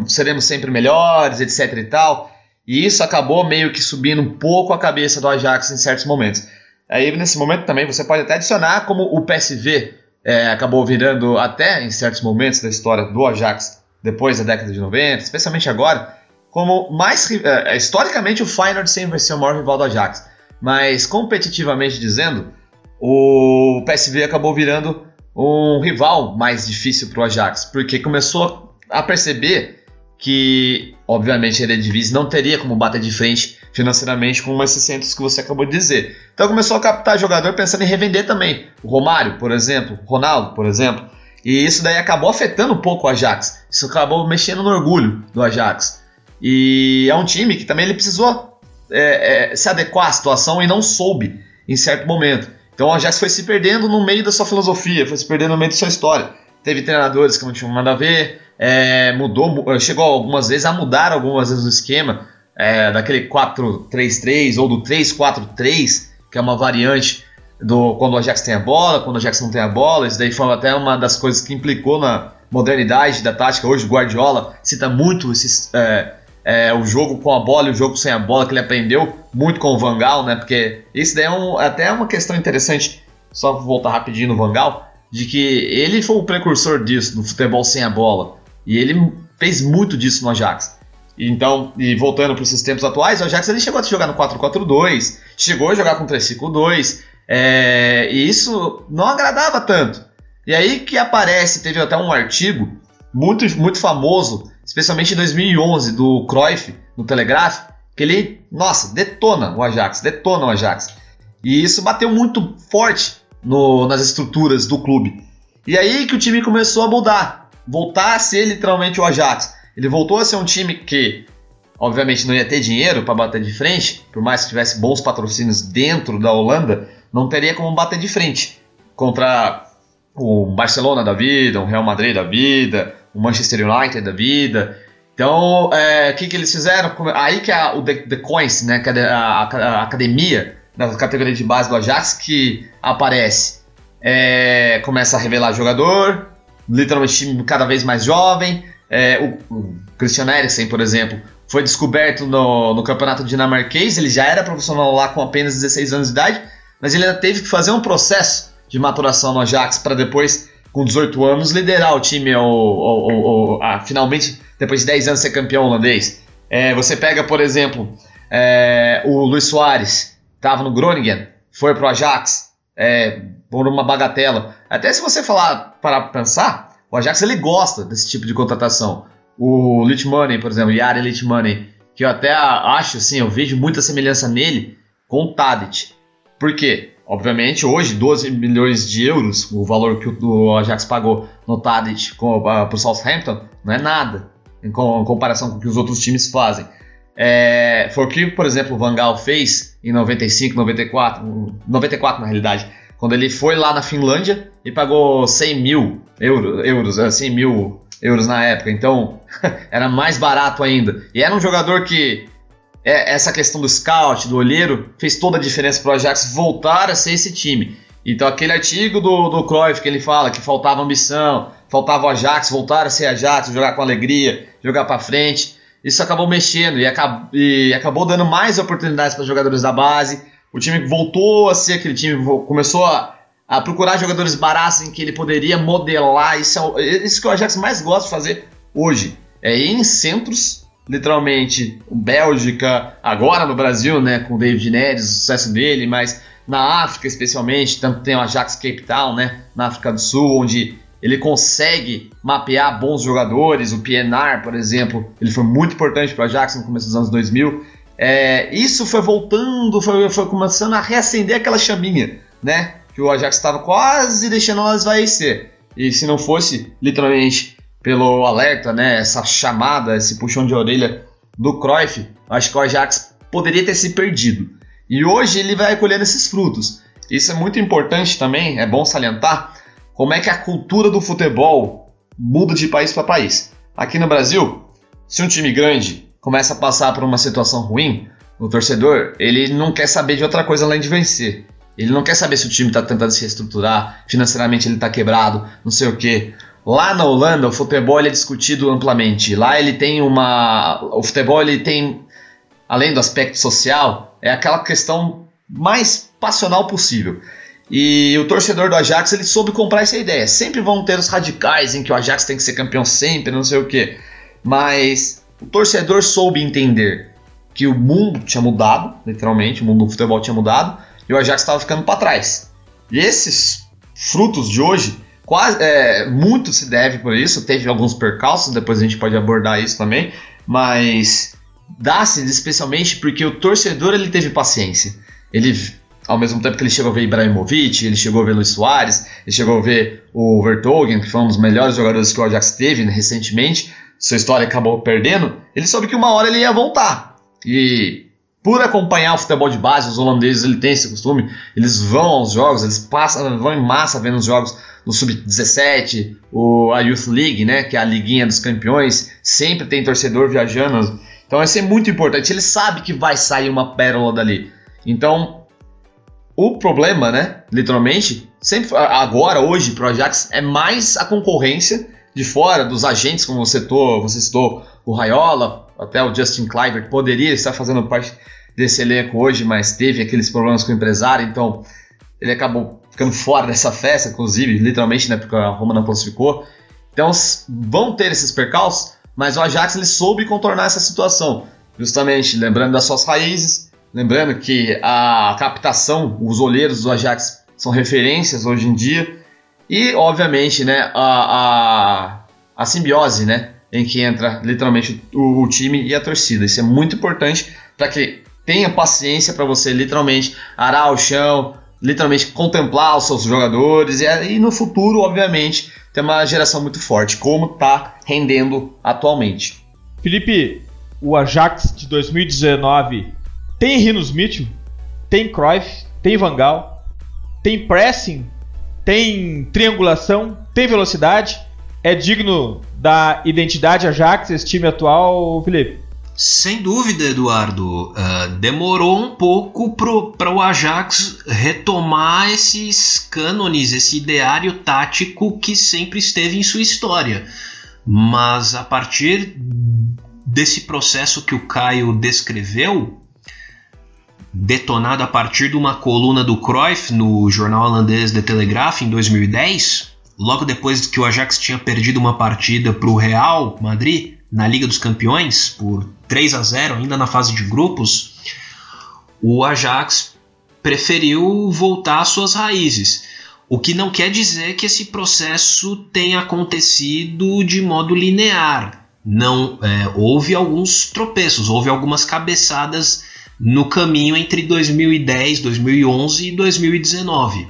[SPEAKER 2] seremos sempre melhores, etc e tal. E isso acabou meio que subindo um pouco a cabeça do Ajax em certos momentos. Aí nesse momento também você pode até adicionar como o PSV é, acabou virando até em certos momentos da história do Ajax depois da década de 90, especialmente agora, como mais é, historicamente o Feyenoord sempre vai ser o maior rival do Ajax, mas competitivamente dizendo, o PSV acabou virando um rival mais difícil para o Ajax, porque começou a perceber que, obviamente, a Eredivisie não teria como bater de frente financeiramente com esses centros que você acabou de dizer. Então começou a captar jogador pensando em revender também. O Romário, por exemplo, o Ronaldo, por exemplo. E isso daí acabou afetando um pouco o Ajax. Isso acabou mexendo no orgulho do Ajax. E é um time que também ele precisou é, é, se adequar à situação e não soube em certo momento. Então o Ajax foi se perdendo no meio da sua filosofia, foi se perdendo no meio da sua história. Teve treinadores que não tinham nada a ver, é, mudou, chegou algumas vezes a mudar algumas vezes o esquema é, daquele 4-3-3 ou do 3-4-3, que é uma variante do quando o Ajax tem a bola, quando o Ajax não tem a bola. Isso daí foi até uma das coisas que implicou na modernidade da tática. Hoje o Guardiola cita muito esses, é, é, o jogo com a bola e o jogo sem a bola que ele aprendeu muito com o Vangal, né? Porque isso daí é um, até uma questão interessante. Só voltar rapidinho no Vangal, de que ele foi o precursor disso, do futebol sem a bola. E ele fez muito disso no Ajax. Então, e voltando para esses tempos atuais, o Ajax ele chegou a jogar no 4-4-2, chegou a jogar com 3-5-2, é, e isso não agradava tanto. E aí que aparece, teve até um artigo muito, muito famoso, especialmente em 2011, do Cruyff, no Telegraph, que ele, nossa, detona o Ajax, detona o Ajax. E isso bateu muito forte no, nas estruturas do clube. E aí que o time começou a mudar voltar a ser literalmente o Ajax. Ele voltou a ser um time que, obviamente, não ia ter dinheiro para bater de frente, por mais que tivesse bons patrocínios dentro da Holanda, não teria como bater de frente contra o Barcelona da vida, o Real Madrid da vida, o Manchester United da vida. Então, o é, que, que eles fizeram? Aí que a, o The, The Coins, né, que é a, a, a, academia da categoria de base do Ajax, que aparece. É, começa a revelar jogador, literalmente time cada vez mais jovem. É, o, o Christian Eriksen, por exemplo, foi descoberto no, no campeonato dinamarquês. Ele já era profissional lá com apenas 16 anos de idade, mas ele ainda teve que fazer um processo de maturação no Ajax para depois, com 18 anos, liderar o time ao, finalmente, depois de 10 anos, ser campeão holandês. É, você pega, por exemplo, é, o Luiz Soares, estava no Groningen, foi para o Ajax, é, por uma bagatela. Até se você falar para pensar, o Ajax ele gosta desse tipo de contratação. O Money, por exemplo, Yari Money, que eu até acho assim, eu vejo muita semelhança nele com o Tadic. Por quê? Obviamente, hoje, 12 milhões de euros, o valor que o Ajax pagou no Tadic para o Southampton, não é nada em comparação com o que os outros times fazem. É, foi o que, por exemplo, o Van Gaal fez em 95, 94, 94 na realidade, quando ele foi lá na Finlândia e pagou 100 mil euro, euros, 100 é, mil euros na época, então [laughs] era mais barato ainda. E era um jogador que é, essa questão do scout, do olheiro, fez toda a diferença para o Ajax voltar a ser esse time. Então aquele artigo do, do Cruyff que ele fala que faltava ambição, faltava o Ajax, voltar a ser Ajax, jogar com alegria, jogar para frente, isso acabou mexendo e, acab e acabou dando mais oportunidades para jogadores da base. O time voltou a ser aquele time, começou a, a procurar jogadores baratos em que ele poderia modelar. Isso é isso que o Ajax mais gosta de fazer hoje. É ir em centros literalmente Bélgica, agora no Brasil, né, com o David Neres, o sucesso dele, mas na África especialmente, tanto tem o Ajax Cape Town, né, na África do Sul, onde ele consegue mapear bons jogadores, o Pienaar, por exemplo, ele foi muito importante para o Ajax no começo dos anos 2000. É, isso foi voltando, foi, foi começando a reacender aquela chaminha, né, que o Ajax estava quase deixando ela esvaecer. E se não fosse, literalmente, pelo alerta, né, essa chamada, esse puxão de orelha do Cruyff, acho que o Ajax poderia ter se perdido. E hoje ele vai colhendo esses frutos. Isso é muito importante também, é bom salientar como é que a cultura do futebol muda de país para país. Aqui no Brasil, se um time grande começa a passar por uma situação ruim, o torcedor ele não quer saber de outra coisa além de vencer. Ele não quer saber se o time está tentando se reestruturar, financeiramente ele está quebrado, não sei o que. Lá na Holanda, o futebol é discutido amplamente. Lá ele tem uma. O futebol ele tem, além do aspecto social, é aquela questão mais passional possível. E o torcedor do Ajax ele soube comprar essa ideia. Sempre vão ter os radicais em que o Ajax tem que ser campeão sempre, não sei o que. Mas o torcedor soube entender que o mundo tinha mudado, literalmente, o mundo do futebol tinha mudado, e o Ajax estava ficando para trás. E esses frutos de hoje Quase, é, muito se deve por isso, teve alguns percalços, depois a gente pode abordar isso também, mas dá-se especialmente porque o torcedor ele teve paciência. Ele, ao mesmo tempo que ele chegou a ver Ibrahimovic, ele chegou a ver Luiz Soares, ele chegou a ver o Vertogen, que foi um dos melhores jogadores que o Ajax teve recentemente, sua história acabou perdendo, ele soube que uma hora ele ia voltar. E por acompanhar o futebol de base, os holandeses ele tem esse costume, eles vão aos jogos, eles passam, vão em massa vendo os jogos no Sub-17, a Youth League, né, que é a liguinha dos campeões, sempre tem torcedor viajando. Então vai ser muito importante. Ele sabe que vai sair uma pérola dali. Então, o problema, né, literalmente, sempre agora, hoje, pro Ajax, é mais a concorrência de fora, dos agentes, como você citou, você citou o Raiola, até o Justin Cliver, poderia estar fazendo parte desse elenco hoje, mas teve aqueles problemas com o empresário, então ele acabou ficando fora dessa festa, inclusive, literalmente, né, porque a Roma não classificou. Então vão ter esses percalços, mas o Ajax ele soube contornar essa situação, justamente lembrando das suas raízes, lembrando que a captação, os olheiros do Ajax são referências hoje em dia, e obviamente, né, a, a, a simbiose, né, em que entra literalmente o, o time e a torcida. Isso é muito importante para que tenha paciência para você literalmente arar o chão, literalmente contemplar os seus jogadores e, e no futuro, obviamente, ter uma geração muito forte, como está rendendo atualmente.
[SPEAKER 1] Felipe, o Ajax de 2019 tem Rinos Mitchell, tem Cruyff, tem Vangal, tem pressing, tem triangulação, tem velocidade, é digno da identidade Ajax, esse time atual, Felipe?
[SPEAKER 3] Sem dúvida, Eduardo. Uh, demorou um pouco para o Ajax retomar esses cânones, esse ideário tático que sempre esteve em sua história. Mas a partir desse processo que o Caio descreveu, detonado a partir de uma coluna do Cruyff no jornal holandês The Telegraph em 2010, logo depois que o Ajax tinha perdido uma partida para o Real Madrid na Liga dos Campeões por 3 a 0 ainda na fase de grupos, o Ajax preferiu voltar às suas raízes. O que não quer dizer que esse processo tenha acontecido de modo linear. Não é, houve alguns tropeços, houve algumas cabeçadas no caminho entre 2010, 2011 e 2019.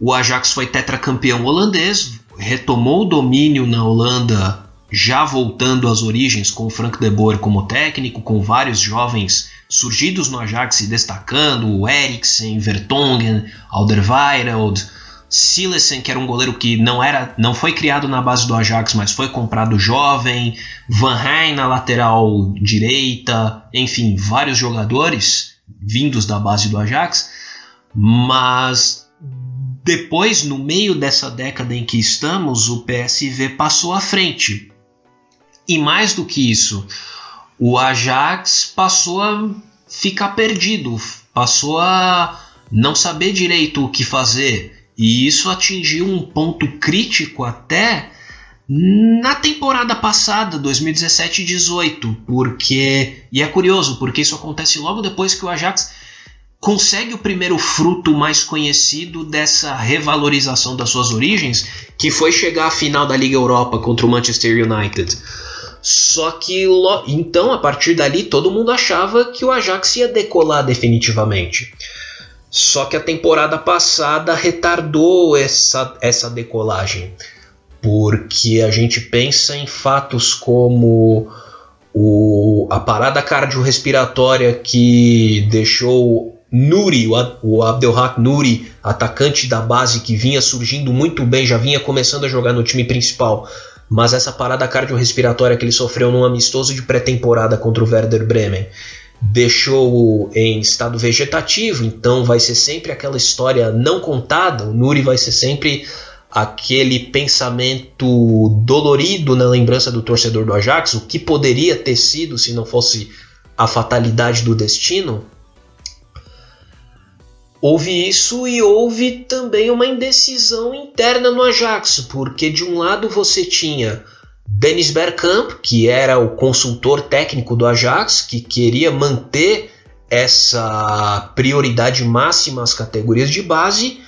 [SPEAKER 3] O Ajax foi tetracampeão holandês, retomou o domínio na Holanda já voltando às origens com o Frank de Boer como técnico, com vários jovens surgidos no Ajax se destacando, o Eriksen, Vertonghen, Alderweireld, Silesen, que era um goleiro que não era, não foi criado na base do Ajax, mas foi comprado jovem, Van Rijn na lateral direita, enfim, vários jogadores vindos da base do Ajax, mas depois, no meio dessa década em que estamos, o PSV passou à frente. E mais do que isso, o Ajax passou a ficar perdido, passou a não saber direito o que fazer e isso atingiu um ponto crítico até na temporada passada, 2017-18, porque e é curioso porque isso acontece logo depois que o Ajax consegue o primeiro fruto mais conhecido dessa revalorização das suas origens, que foi chegar à final da Liga Europa contra o Manchester United. Só que então a partir dali todo mundo achava que o Ajax ia decolar definitivamente. Só que a temporada passada retardou essa, essa decolagem, porque a gente pensa em fatos como o, a parada cardiorrespiratória que deixou Nuri, o Abdelhak Nuri, atacante da base que vinha surgindo muito bem, já vinha começando a jogar no time principal, mas essa parada cardiorrespiratória que ele sofreu num amistoso de pré-temporada contra o Werder Bremen deixou em estado vegetativo, então vai ser sempre aquela história não contada. O Nuri vai ser sempre aquele pensamento dolorido na lembrança do torcedor do Ajax, o que poderia ter sido se não fosse a fatalidade do destino. Houve isso e houve também uma indecisão interna no Ajax, porque de um lado você tinha Dennis Bergkamp, que era o consultor técnico do Ajax, que queria manter essa prioridade máxima às categorias de base,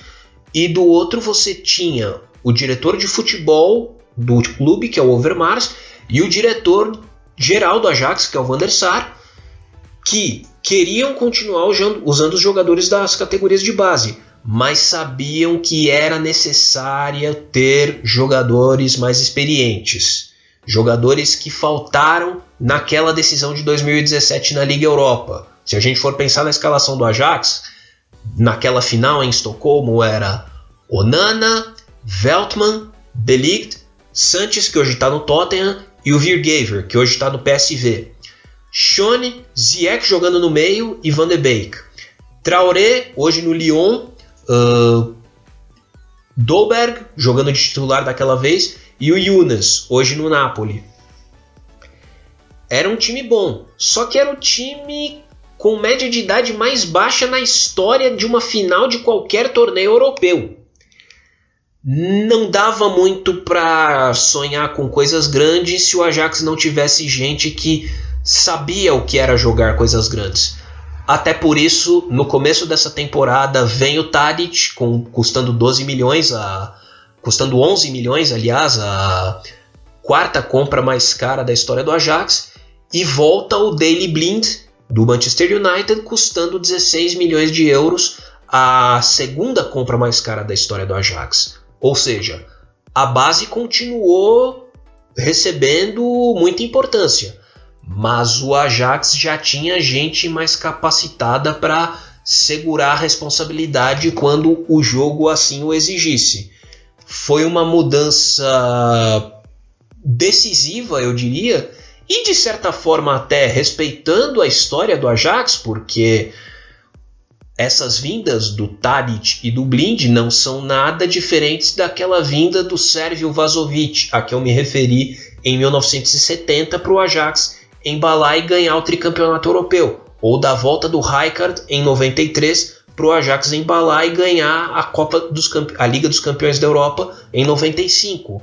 [SPEAKER 3] e do outro você tinha o diretor de futebol do clube, que é o Overmars, e o diretor geral do Ajax, que é o Van der Sar, que queriam continuar usando os jogadores das categorias de base, mas sabiam que era necessária ter jogadores mais experientes. Jogadores que faltaram naquela decisão de 2017 na Liga Europa. Se a gente for pensar na escalação do Ajax, naquela final em Estocolmo era Onana, Veltman, Delict, Sanches, que hoje está no Tottenham, e o Virgaver, que hoje está no PSV. Shone, Ziyech jogando no meio e Van de Beek. Traoré, hoje no Lyon. Uh, Dolberg, jogando de titular daquela vez e o Yunus, hoje no Napoli. Era um time bom, só que era o time com média de idade mais baixa na história de uma final de qualquer torneio europeu. Não dava muito para sonhar com coisas grandes se o Ajax não tivesse gente que sabia o que era jogar coisas grandes. Até por isso, no começo dessa temporada, vem o Tadic, com, custando 12 milhões a, custando 11 milhões, aliás, a quarta compra mais cara da história do Ajax, e volta o Daily Blind do Manchester United, custando 16 milhões de euros, a segunda compra mais cara da história do Ajax. Ou seja, a base continuou recebendo muita importância, mas o Ajax já tinha gente mais capacitada para segurar a responsabilidade quando o jogo assim o exigisse foi uma mudança decisiva, eu diria, e de certa forma até respeitando a história do Ajax, porque essas vindas do Tadic e do Blind não são nada diferentes daquela vinda do Sérgio Vazovic, a que eu me referi em 1970 para o Ajax embalar e ganhar o tricampeonato europeu, ou da volta do Rijkaard em 93 para o Ajax embalar e ganhar a Copa dos a Liga dos Campeões da Europa em 95.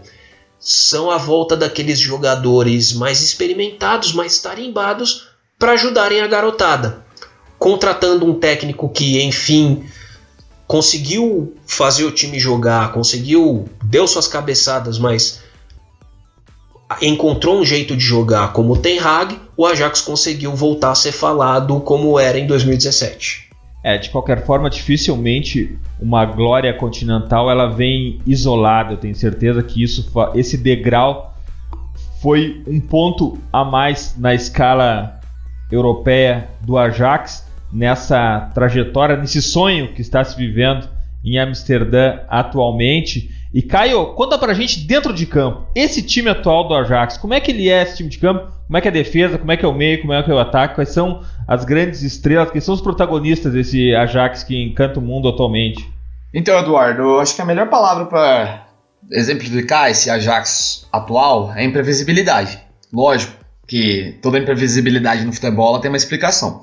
[SPEAKER 3] São a volta daqueles jogadores mais experimentados, mais tarimbados para ajudarem a garotada. Contratando um técnico que, enfim, conseguiu fazer o time jogar, conseguiu, deu suas cabeçadas, mas encontrou um jeito de jogar como o Ten Hag, o Ajax conseguiu voltar a ser falado como era em 2017.
[SPEAKER 1] É, de qualquer forma, dificilmente uma glória continental ela vem isolada. Eu tenho certeza que isso, esse degrau foi um ponto a mais na escala europeia do Ajax nessa trajetória, nesse sonho que está se vivendo em Amsterdã atualmente. E Caio, conta pra gente dentro de campo, esse time atual do Ajax, como é que ele é esse time de campo? Como é que é a defesa, como é que é o meio, como é que é o ataque, quais são as grandes estrelas, quem são os protagonistas desse Ajax que encanta o mundo atualmente?
[SPEAKER 2] Então, Eduardo, eu acho que a melhor palavra para exemplificar esse Ajax atual é imprevisibilidade. Lógico que toda imprevisibilidade no futebol tem uma explicação.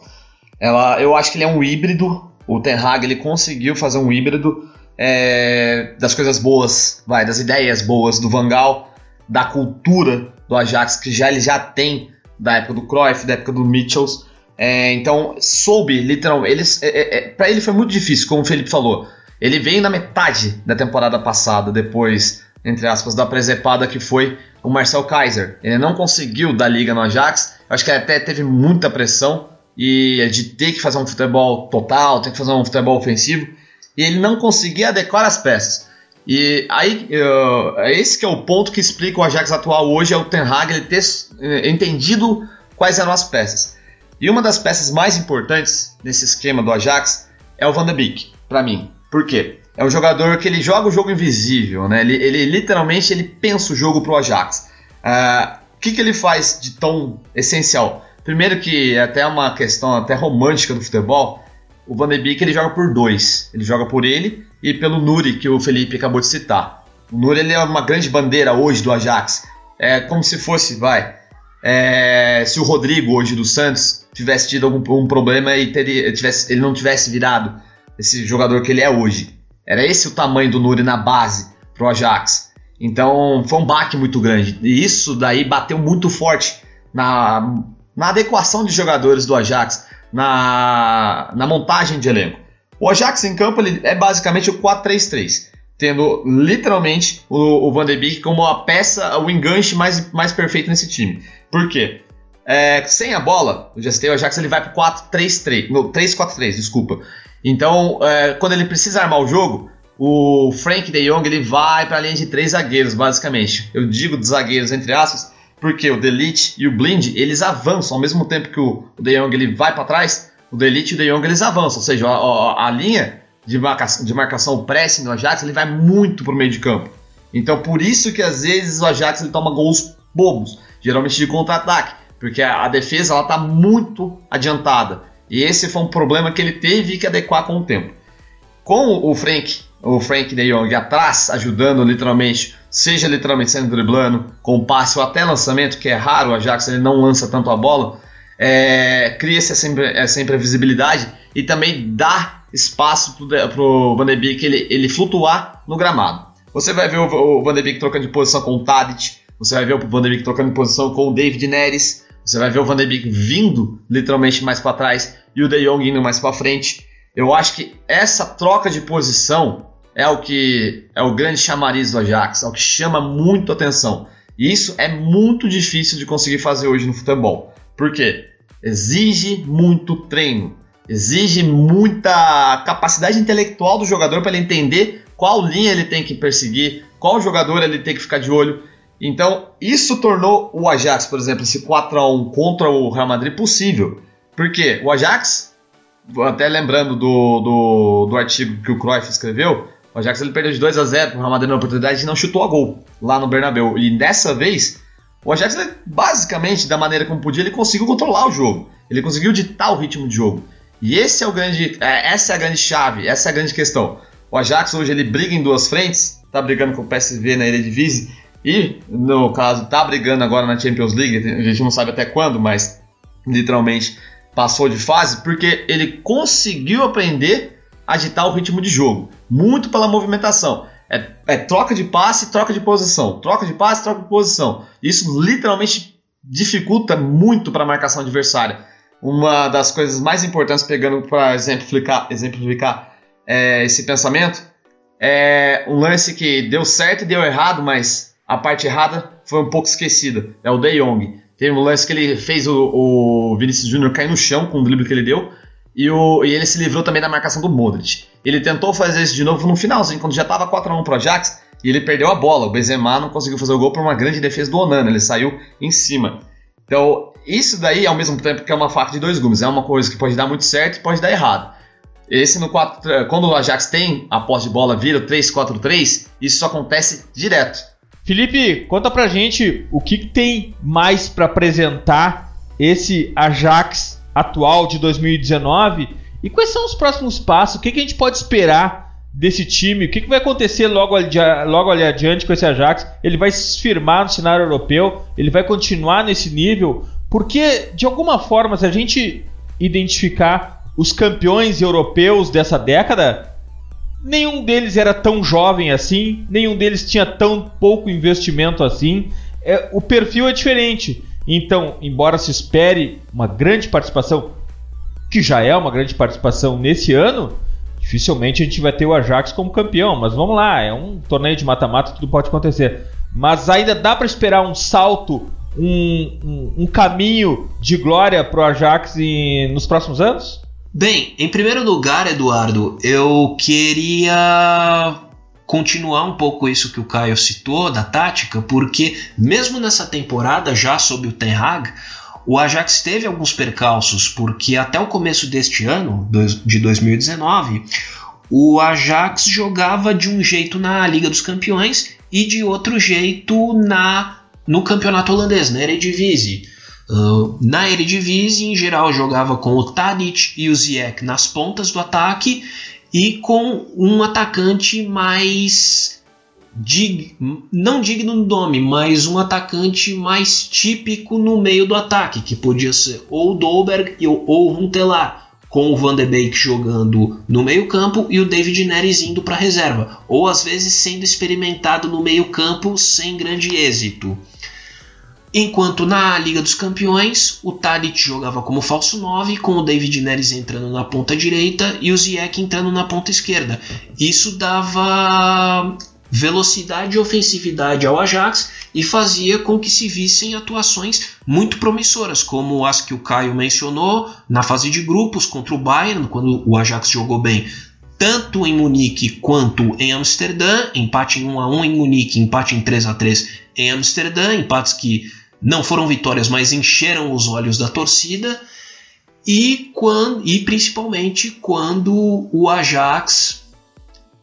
[SPEAKER 2] Ela, eu acho que ele é um híbrido. O Ten Hag ele conseguiu fazer um híbrido é, das coisas boas, vai, das ideias boas do Vangal, da cultura do Ajax que já ele já tem da época do Cruyff, da época do Mitchells. É, então soube literalmente, eles, é, é, é para ele foi muito difícil, como o Felipe falou. Ele veio na metade da temporada passada, depois, entre aspas, da presepada que foi o Marcel Kaiser. Ele não conseguiu da liga no Ajax. Eu acho que até teve muita pressão e de ter que fazer um futebol total, ter que fazer um futebol ofensivo. E ele não conseguia adequar as peças. E aí, uh, esse que é o ponto que explica o Ajax atual hoje, é o Ten Hag ele ter uh, entendido quais eram as peças. E uma das peças mais importantes nesse esquema do Ajax é o Van de Beek, para mim. Por quê? É um jogador que ele joga o jogo invisível, né? Ele, ele literalmente ele pensa o jogo pro Ajax. Uh, o que, que ele faz de tão essencial? Primeiro que é até uma questão até romântica do futebol, o Van de Beek ele joga por dois. Ele joga por ele e pelo Nuri, que o Felipe acabou de citar. O Nuri ele é uma grande bandeira hoje do Ajax. É como se fosse, vai, é, se o Rodrigo hoje do Santos tivesse tido algum um problema e teria, tivesse, ele não tivesse virado esse jogador que ele é hoje. Era esse o tamanho do Nuri na base pro Ajax. Então foi um baque muito grande. E isso daí bateu muito forte na, na adequação de jogadores do Ajax, na, na montagem de elenco. O Ajax em campo ele é basicamente o 4-3-3, tendo literalmente o, o Van de Beek como a peça, o enganche mais, mais perfeito nesse time. Por quê? É, sem a bola, o Gesteu Ajax ele vai para 4-3-3, no 3-4-3, desculpa. Então, é, quando ele precisa armar o jogo, o Frank de Jong ele vai para a linha de três zagueiros, basicamente. Eu digo zagueiros entre aspas, porque o Delete e o Blind eles avançam ao mesmo tempo que o, De Jong ele vai para trás. O Delete e o De Jong eles avançam, ou seja, a, a, a linha de marcação, de marcação do Ajax ele vai muito para o meio de campo. Então, por isso que às vezes o Ajax ele toma gols bobos, geralmente de contra-ataque, porque a, a defesa ela está muito adiantada. E esse foi um problema que ele teve que adequar com o tempo. Com o Frank, o Frank de Jong atrás, ajudando literalmente, seja literalmente sendo driblando, com passe ou até lançamento, que é raro, o Ajax ele não lança tanto a bola, é, cria-se essa, essa imprevisibilidade e também dá espaço para o Van de Beek ele, ele flutuar no gramado. Você vai ver o, o Van de Beek trocando de posição com o Tadic, você vai ver o Van de Beek trocando de posição com o David Neres, você vai ver o Van de Beek vindo literalmente mais para trás e o De Jong indo mais para frente. Eu acho que essa troca de posição é o que é o grande chamariz do Ajax, é o que chama muito atenção. E isso é muito difícil de conseguir fazer hoje no futebol. Por quê? Exige muito treino, exige muita capacidade intelectual do jogador para ele entender qual linha ele tem que perseguir, qual jogador ele tem que ficar de olho. Então, isso tornou o Ajax, por exemplo, esse 4 a 1 contra o Real Madrid possível. Porque o Ajax, até lembrando do, do, do artigo que o Cruyff escreveu, o Ajax ele perdeu de 2 a 0 para o Real Madrid na oportunidade e não chutou a gol lá no Bernabéu. E dessa vez, o Ajax, ele, basicamente, da maneira como podia, ele conseguiu controlar o jogo. Ele conseguiu ditar o ritmo de jogo. E esse é o grande, é, essa é a grande chave, essa é a grande questão. O Ajax hoje ele briga em duas frentes, tá brigando com o PSV na Eredivisie e, no caso, tá brigando agora na Champions League, a gente não sabe até quando, mas literalmente passou de fase, porque ele conseguiu aprender a ditar o ritmo de jogo, muito pela movimentação. É, é troca de passe, troca de posição, troca de passe, troca de posição. Isso literalmente dificulta muito para a marcação adversária. Uma das coisas mais importantes, pegando para exemplificar, exemplificar é, esse pensamento, é um lance que deu certo e deu errado, mas a parte errada foi um pouco esquecida. É o De Jong. Teve um lance que ele fez o, o Vinicius Júnior cair no chão com o drible que ele deu. E, o, e ele se livrou também da marcação do Modric. Ele tentou fazer isso de novo no finalzinho, quando já estava 4x1 pro Ajax. e ele perdeu a bola. O Benzema não conseguiu fazer o gol por uma grande defesa do Onana, ele saiu em cima. Então, isso daí, ao mesmo tempo que é uma faca de dois gumes, é uma coisa que pode dar muito certo e pode dar errado. Esse no 4, quando o Ajax tem a posse de bola, vira o 3-4-3, isso acontece direto.
[SPEAKER 1] Felipe, conta pra gente o que, que tem mais para apresentar esse Ajax atual de 2019 e quais são os próximos passos, o que, que a gente pode esperar desse time, o que, que vai acontecer logo ali, logo ali adiante com esse Ajax, ele vai se firmar no cenário europeu, ele vai continuar nesse nível, porque de alguma forma, se a gente identificar os campeões europeus dessa década, nenhum deles era tão jovem assim, nenhum deles tinha tão pouco investimento assim. É, o perfil é diferente. Então, embora se espere uma grande participação, que já é uma grande participação nesse ano, dificilmente a gente vai ter o Ajax como campeão. Mas vamos lá, é um torneio de mata-mata, tudo pode acontecer. Mas ainda dá para esperar um salto, um, um, um caminho de glória para o Ajax em, nos próximos anos?
[SPEAKER 3] Bem, em primeiro lugar, Eduardo, eu queria continuar um pouco isso que o Caio citou da tática, porque mesmo nessa temporada, já sob o Ten Hag, o Ajax teve alguns percalços, porque até o começo deste ano, de 2019, o Ajax jogava de um jeito na Liga dos Campeões e de outro jeito na no campeonato holandês, na Eredivisie. Na Eredivisie, em geral, jogava com o Tadic e o Ziyech nas pontas do ataque e com um atacante mais dig, não digno no nome, mas um atacante mais típico no meio do ataque, que podia ser ou Dolberg ou o Huntelaar, com o Van de Beek jogando no meio-campo e o David Neres indo para reserva, ou às vezes sendo experimentado no meio-campo sem grande êxito. Enquanto na Liga dos Campeões, o Tadic jogava como falso 9, com o David Neres entrando na ponta direita e o Ziyech entrando na ponta esquerda. Isso dava velocidade e ofensividade ao Ajax e fazia com que se vissem atuações muito promissoras, como as que o Caio mencionou na fase de grupos contra o Bayern, quando o Ajax jogou bem tanto em Munique quanto em Amsterdã, empate em 1 a 1 em Munique, empate em 3 a 3 em Amsterdã, empates que não foram vitórias, mas encheram os olhos da torcida. E, quando, e principalmente quando o Ajax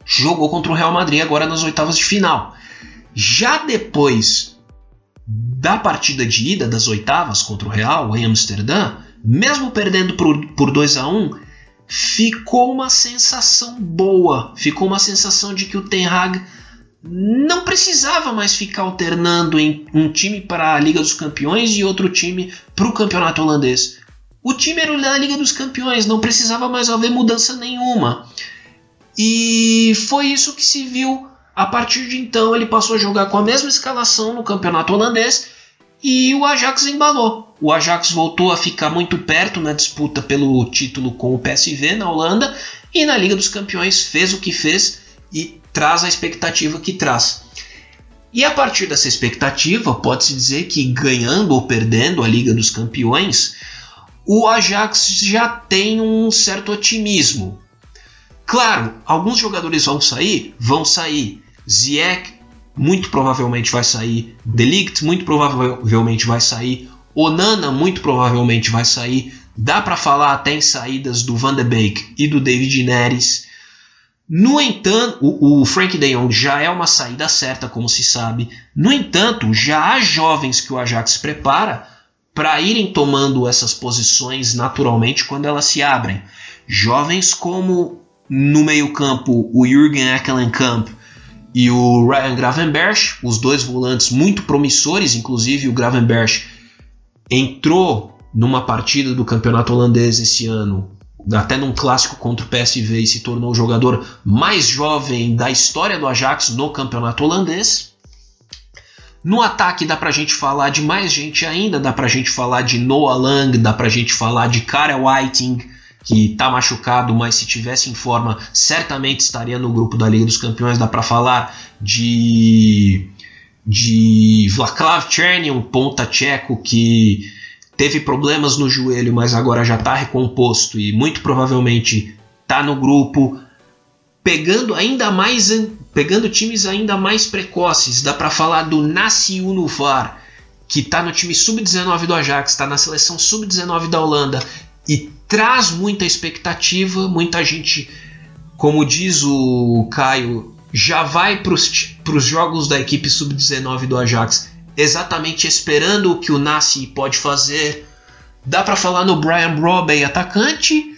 [SPEAKER 3] jogou contra o Real Madrid agora nas oitavas de final. Já depois da partida de ida das oitavas contra o Real em Amsterdã, mesmo perdendo por, por 2 a 1 ficou uma sensação boa, ficou uma sensação de que o Ten Hag não precisava mais ficar alternando em um time para a Liga dos Campeões e outro time para o campeonato holandês. O time era da Liga dos Campeões, não precisava mais haver mudança nenhuma. E foi isso que se viu. A partir de então, ele passou a jogar com a mesma escalação no campeonato holandês e o Ajax embalou. O Ajax voltou a ficar muito perto na disputa pelo título com o PSV na Holanda e na Liga dos Campeões fez o que fez e traz a expectativa que traz. E a partir dessa expectativa, pode-se dizer que ganhando ou perdendo a Liga dos Campeões, o Ajax já tem um certo otimismo. Claro, alguns jogadores vão sair, vão sair. Ziyech muito provavelmente vai sair, Delict muito provavelmente vai sair, Onana muito provavelmente vai sair. Dá para falar até em saídas do Van de Beek e do David Neres. No entanto, o, o Frank de Jong já é uma saída certa, como se sabe. No entanto, já há jovens que o Ajax prepara para irem tomando essas posições naturalmente quando elas se abrem. Jovens como no meio-campo o Jürgen Eckelenkamp e o Ryan Gravenberch, os dois volantes muito promissores, inclusive o Gravenberch entrou numa partida do campeonato holandês esse ano até num clássico contra o PSV e se tornou o jogador mais jovem da história do Ajax no campeonato holandês. No ataque dá pra gente falar de mais gente ainda, dá pra gente falar de Noah Lang, dá pra gente falar de Karel Whiting, que tá machucado, mas se tivesse em forma certamente estaria no grupo da Liga dos Campeões, dá pra falar de de Vlaklav Cherny, um ponta tcheco que teve problemas no joelho, mas agora já está recomposto e muito provavelmente está no grupo, pegando ainda mais pegando times ainda mais precoces, dá para falar do Nassi Unuvar, que está no time sub-19 do Ajax, está na seleção sub-19 da Holanda e traz muita expectativa, muita gente, como diz o Caio, já vai para os jogos da equipe sub-19 do Ajax exatamente esperando o que o Nassi pode fazer. Dá para falar no Brian Brobey, atacante,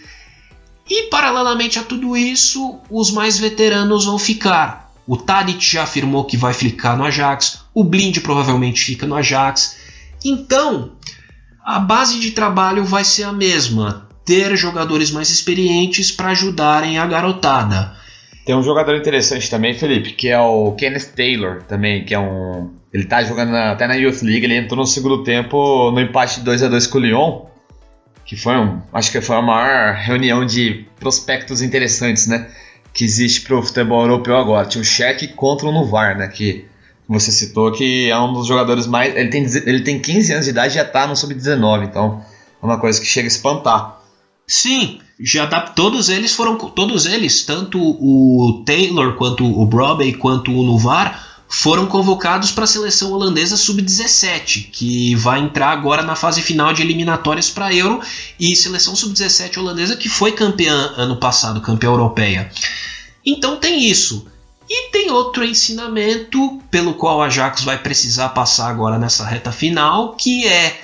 [SPEAKER 3] e paralelamente a tudo isso, os mais veteranos vão ficar. O Tadic já afirmou que vai ficar no Ajax, o Blind provavelmente fica no Ajax. Então, a base de trabalho vai ser a mesma: ter jogadores mais experientes para ajudarem a garotada.
[SPEAKER 2] Tem um jogador interessante também, Felipe, que é o Kenneth Taylor, também, que é um. Ele tá jogando até na Youth League, ele entrou no segundo tempo no empate 2 a 2 com o Lyon, que foi um. Acho que foi a maior reunião de prospectos interessantes, né? Que existe pro futebol europeu agora. Tinha o Cheque contra o Nuvar, né? Que você citou que é um dos jogadores mais. Ele tem, ele tem 15 anos de idade e já tá no sub-19, então é uma coisa que chega a espantar.
[SPEAKER 3] Sim, já dá, todos eles foram todos eles, tanto o Taylor quanto o Brobey quanto o Nuvar foram convocados para a seleção holandesa sub-17, que vai entrar agora na fase final de eliminatórias para Euro e seleção sub-17 holandesa que foi campeã ano passado, campeã europeia. Então tem isso. E tem outro ensinamento pelo qual a Ajax vai precisar passar agora nessa reta final, que é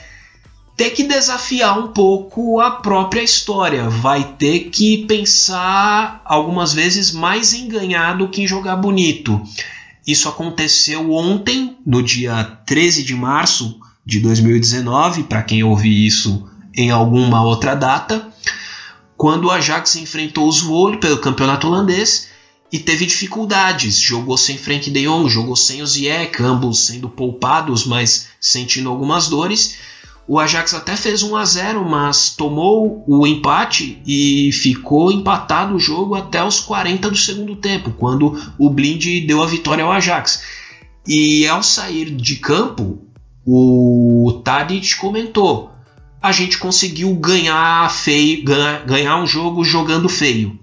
[SPEAKER 3] ter que desafiar um pouco a própria história, vai ter que pensar algumas vezes mais em ganhar do que em jogar bonito. Isso aconteceu ontem, no dia 13 de março de 2019, para quem ouvir isso em alguma outra data, quando o Ajax enfrentou o Zwolle pelo campeonato holandês e teve dificuldades. Jogou sem Frank de Jong, jogou sem o Ziyech, ambos sendo poupados, mas sentindo algumas dores o Ajax até fez 1 a 0, mas tomou o empate e ficou empatado o jogo até os 40 do segundo tempo, quando o Blind deu a vitória ao Ajax. E ao sair de campo, o Tadic comentou: a gente conseguiu ganhar feio, ganhar, ganhar um jogo jogando feio.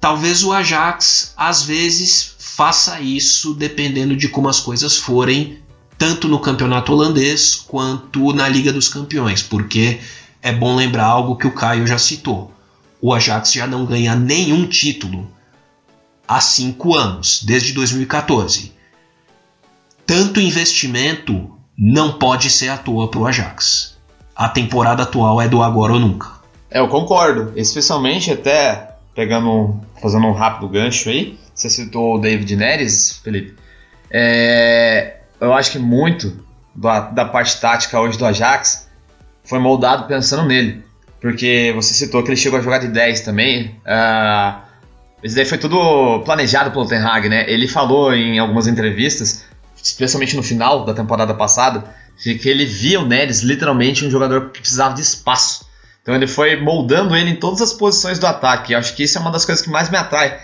[SPEAKER 3] Talvez o Ajax às vezes faça isso dependendo de como as coisas forem tanto no campeonato holandês quanto na Liga dos Campeões, porque é bom lembrar algo que o Caio já citou. O Ajax já não ganha nenhum título há cinco anos, desde 2014. Tanto investimento não pode ser à toa para o Ajax. A temporada atual é do agora ou nunca.
[SPEAKER 2] É, eu concordo, especialmente até pegando, fazendo um rápido gancho aí. Você citou o David Neres, Felipe. É, eu acho que muito da, da parte tática hoje do Ajax foi moldado pensando nele. Porque você citou que ele chegou a jogar de 10 também. Uh, isso daí foi tudo planejado pelo Ten Hag, né? Ele falou em algumas entrevistas, especialmente no final da temporada passada, que ele via o Neres literalmente um jogador que precisava de espaço. Então ele foi moldando ele em todas as posições do ataque. Eu acho que isso é uma das coisas que mais me atrai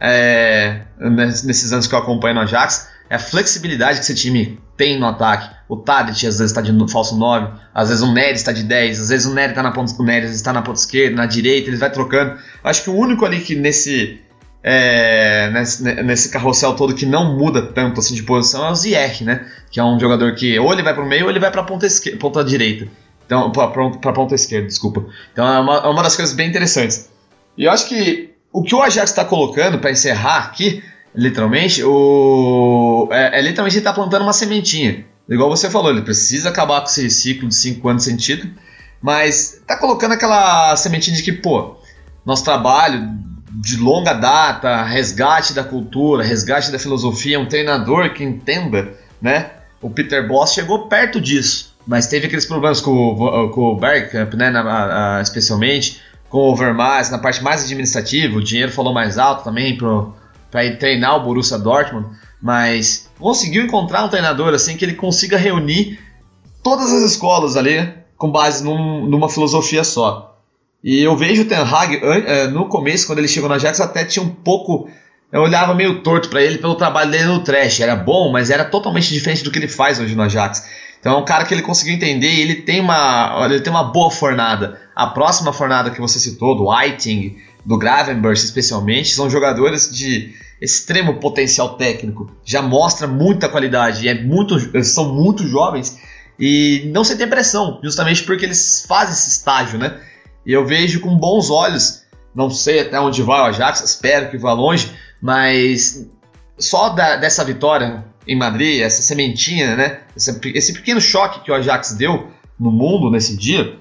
[SPEAKER 2] é, nesses anos que eu acompanho no Ajax é a flexibilidade que esse time tem no ataque. O Tadic às vezes está de falso 9, às vezes o Neres está de 10, às vezes o Neres está na ponta, o está na ponta esquerda, na direita, ele vai trocando. Acho que o único ali que nesse, é, nesse, nesse carrossel todo que não muda tanto assim de posição é o Ziyech, né? Que é um jogador que ou ele vai para o meio ou ele vai para a ponta, esquerda, ponta direita. Então, para ponta esquerda, desculpa. Então é uma, é uma das coisas bem interessantes. E eu acho que o que o Ajax está colocando para encerrar aqui literalmente, o, é, é literalmente ele tá plantando uma sementinha. Igual você falou, ele precisa acabar com esse ciclo de 5 anos título, mas tá colocando aquela sementinha de que, pô, nosso trabalho de longa data, resgate da cultura, resgate da filosofia, um treinador que entenda, né? O Peter Boss chegou perto disso, mas teve aqueles problemas com, o, com o Bergkamp, né, na, a, especialmente, com o Overmars, na parte mais administrativa, o dinheiro falou mais alto também pro, para ir treinar o Borussia Dortmund, mas conseguiu encontrar um treinador assim que ele consiga reunir todas as escolas ali com base num, numa filosofia só. E eu vejo o Ten Hag eh, no começo, quando ele chegou na Ajax, até tinha um pouco. Eu olhava meio torto para ele pelo trabalho dele no trash. Era bom, mas era totalmente diferente do que ele faz hoje no Ajax. Então é um cara que ele conseguiu entender e ele tem uma, ele tem uma boa fornada. A próxima fornada que você citou, do Whiting, do Gravenberch especialmente, são jogadores de extremo potencial técnico, já mostra muita qualidade, é muito, são muito jovens e não se tem pressão, justamente porque eles fazem esse estágio, né? E eu vejo com bons olhos, não sei até onde vai o Ajax, espero que vá longe, mas só da, dessa vitória em Madrid, essa sementinha, né? Esse, esse pequeno choque que o Ajax deu no mundo nesse dia,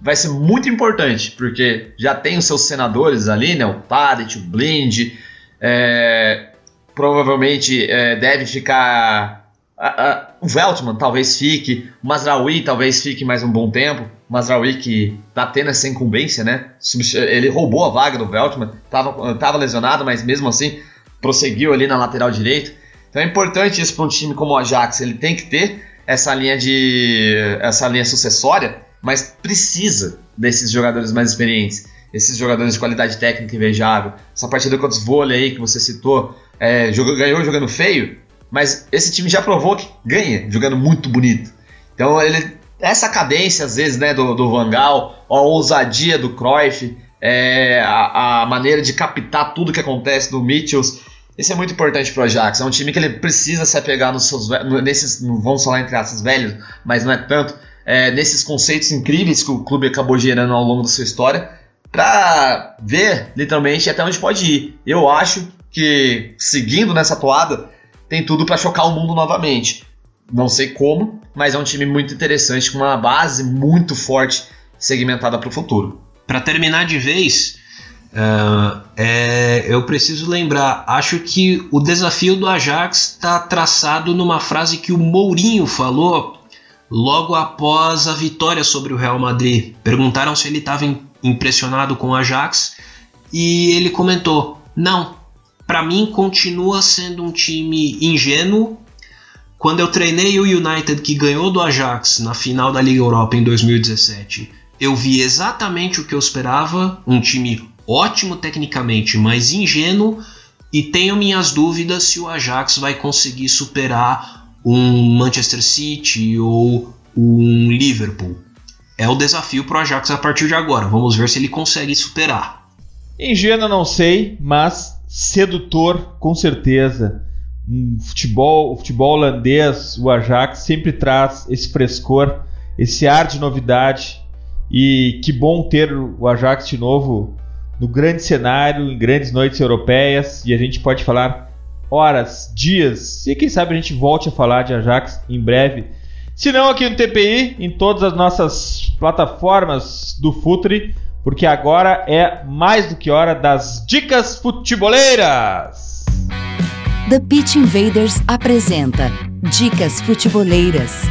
[SPEAKER 2] vai ser muito importante, porque já tem os seus senadores ali, né? O Tadic, o Blind, é, provavelmente é, deve ficar. A, a, o Veltman talvez fique, o Masraoui talvez fique mais um bom tempo. O Masraoui que tá tendo essa incumbência, né? Ele roubou a vaga do Veltman, tava, tava lesionado, mas mesmo assim prosseguiu ali na lateral direita. Então é importante isso para um time como o Ajax, ele tem que ter essa linha de essa linha sucessória, mas precisa desses jogadores mais experientes esses jogadores de qualidade técnica invejável. Essa partida contra os vôlei aí que você citou, é, jogou, ganhou jogando feio, mas esse time já provou que ganha jogando muito bonito. Então ele essa cadência às vezes né do, do Van Gaal, a ousadia do Cruyff, é, a, a, maneira de captar tudo que acontece do Mitchells, isso é muito importante para o Ajax. É um time que ele precisa se apegar nos seus nesses, vamos falar entre aspas velhos, mas não é tanto, é, nesses conceitos incríveis que o clube acabou gerando ao longo da sua história para ver literalmente até onde pode ir. Eu acho que seguindo nessa toada tem tudo para chocar o mundo novamente. Não sei como, mas é um time muito interessante com uma base muito forte segmentada para o futuro.
[SPEAKER 3] Para terminar de vez, uh, é, eu preciso lembrar. Acho que o desafio do Ajax está traçado numa frase que o Mourinho falou logo após a vitória sobre o Real Madrid. Perguntaram se ele estava impressionado com o Ajax e ele comentou: "Não, para mim continua sendo um time ingênuo. Quando eu treinei o United que ganhou do Ajax na final da Liga Europa em 2017, eu vi exatamente o que eu esperava, um time ótimo tecnicamente, mas ingênuo, e tenho minhas dúvidas se o Ajax vai conseguir superar um Manchester City ou um Liverpool é o desafio para o Ajax a partir de agora. Vamos ver se ele consegue superar.
[SPEAKER 1] Ingênuo não sei, mas sedutor com certeza. Um futebol, o futebol holandês, o Ajax sempre traz esse frescor, esse ar de novidade. E que bom ter o Ajax de novo no grande cenário, em grandes noites europeias. E a gente pode falar horas, dias, e quem sabe a gente volte a falar de Ajax em breve se não, aqui no TPI, em todas as nossas plataformas do Futre, porque agora é mais do que hora das dicas futeboleiras.
[SPEAKER 4] The Pitch Invaders apresenta Dicas Futeboleiras.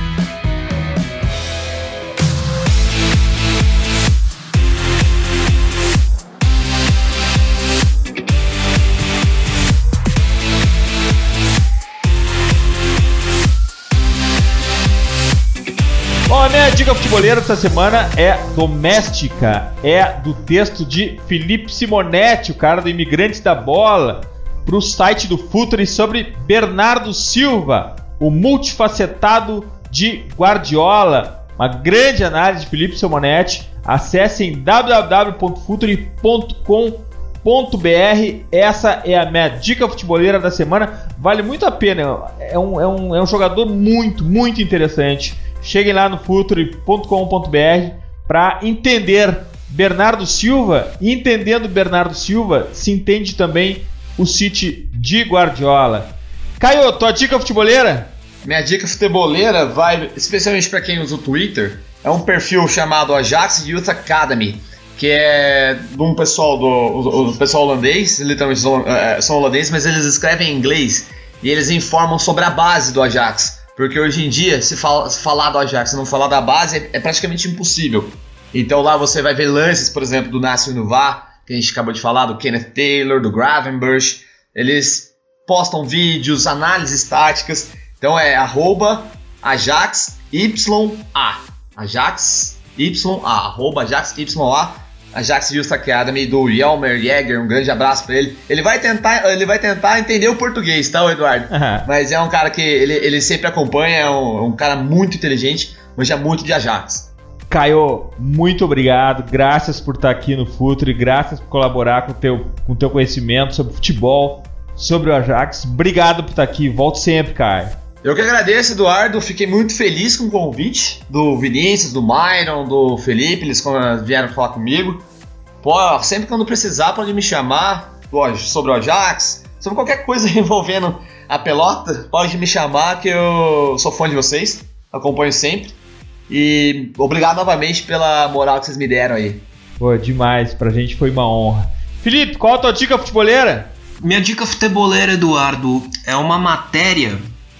[SPEAKER 1] A minha dica futebolera dessa semana é doméstica. É do texto de Felipe Simonetti, o cara do Imigrantes da Bola, para o site do Futuri sobre Bernardo Silva, o multifacetado de Guardiola. Uma grande análise de Felipe Simonetti. Acessem www.futuri.com.br. Essa é a minha dica futebolera da semana. Vale muito a pena. É um, é um, é um jogador muito, muito interessante Cheguem lá no futuri.com.br para entender Bernardo Silva. E entendendo Bernardo Silva, se entende também o City de Guardiola. Caio, tua dica futeboleira?
[SPEAKER 2] Minha dica futeboleira vai especialmente para quem usa o Twitter. É um perfil chamado Ajax Youth Academy, que é de um pessoal do pessoal holandês, literalmente é, são holandeses, mas eles escrevem em inglês e eles informam sobre a base do Ajax. Porque hoje em dia, se, fala, se falar do Ajax e não falar da base, é, é, praticamente impossível. Então lá você vai ver lances, por exemplo, do Nasser Nuvar, que a gente acabou de falar, do Kenneth Taylor, do Gravenberch. Eles postam vídeos, análises táticas. Então é arroba Ajax YA. Ajax YA. Arroba Ajax. Ajax Youth Academy do Yelmer Jäger, um grande abraço para ele. Ele vai tentar, ele vai tentar entender o português, tá, Eduardo? Uhum. Mas é um cara que ele, ele sempre acompanha, é um, um cara muito inteligente, manja muito de Ajax.
[SPEAKER 1] Caio, muito obrigado, graças por estar aqui no Futre, graças por colaborar com o teu, com teu conhecimento sobre futebol. sobre o Ajax. Obrigado por estar aqui. Volto sempre, Caio.
[SPEAKER 2] Eu que agradeço, Eduardo. Fiquei muito feliz com o convite do Vinícius, do Myron, do Felipe. Eles vieram falar comigo. Pô, sempre quando precisar, pode me chamar sobre o Ajax, sobre qualquer coisa [laughs] envolvendo a pelota, pode me chamar que eu sou fã de vocês. Acompanho sempre. E obrigado novamente pela moral que vocês me deram aí.
[SPEAKER 1] Pô, demais. Pra gente foi uma honra. Felipe, qual a tua dica futeboleira?
[SPEAKER 3] Minha dica futeboleira, Eduardo, é uma matéria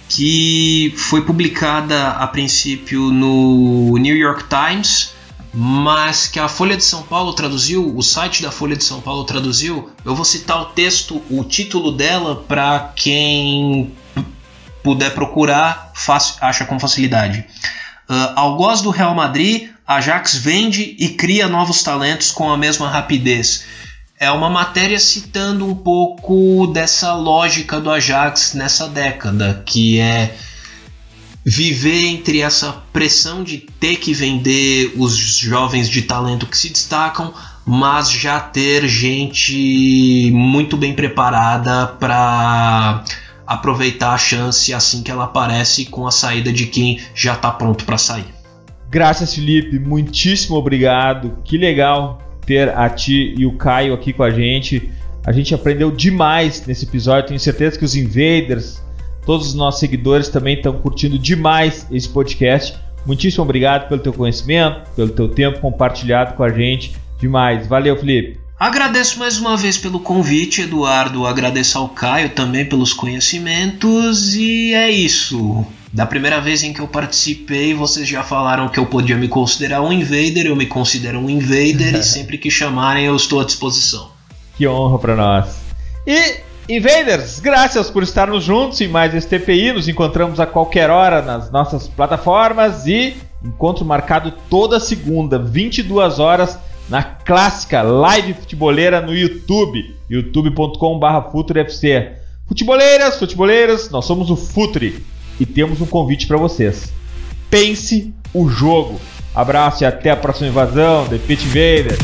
[SPEAKER 3] que foi publicada a princípio no New York Times, mas que a Folha de São Paulo traduziu, o site da Folha de São Paulo traduziu. Eu vou citar o texto, o título dela, para quem puder procurar, acha com facilidade. Uh, algoz do Real Madrid, Ajax vende e cria novos talentos com a mesma rapidez. É uma matéria citando um pouco dessa lógica do Ajax nessa década, que é viver entre essa pressão de ter que vender os jovens de talento que se destacam, mas já ter gente muito bem preparada para aproveitar a chance assim que ela aparece com a saída de quem já está pronto para sair.
[SPEAKER 1] Graças, Felipe. Muitíssimo obrigado. Que legal ter a ti e o Caio aqui com a gente. A gente aprendeu demais nesse episódio. Tenho certeza que os invaders, todos os nossos seguidores também estão curtindo demais esse podcast. Muitíssimo obrigado pelo teu conhecimento, pelo teu tempo compartilhado com a gente. Demais. Valeu, Felipe.
[SPEAKER 3] Agradeço mais uma vez pelo convite, Eduardo. Agradeço ao Caio também pelos conhecimentos. E é isso. Da primeira vez em que eu participei, vocês já falaram que eu podia me considerar um invader. Eu me considero um invader e [laughs] sempre que chamarem eu estou à disposição.
[SPEAKER 1] Que honra para nós. E Invaders, graças por estarmos juntos em mais este TPI. Nos encontramos a qualquer hora nas nossas plataformas e encontro marcado toda segunda, 22 horas na clássica live futeboleira no YouTube, youtube.com.br FutureFC. Futeboleiras, futeboleiras, nós somos o Futre e temos um convite para vocês. Pense o jogo. Abraço e até a próxima invasão, The Pit Invader.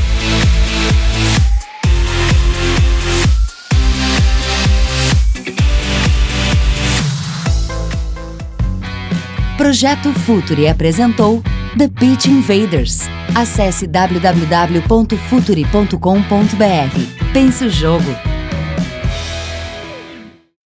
[SPEAKER 4] Projeto Futuri apresentou The Pitch Invaders. Acesse www.futuri.com.br. Pense o jogo.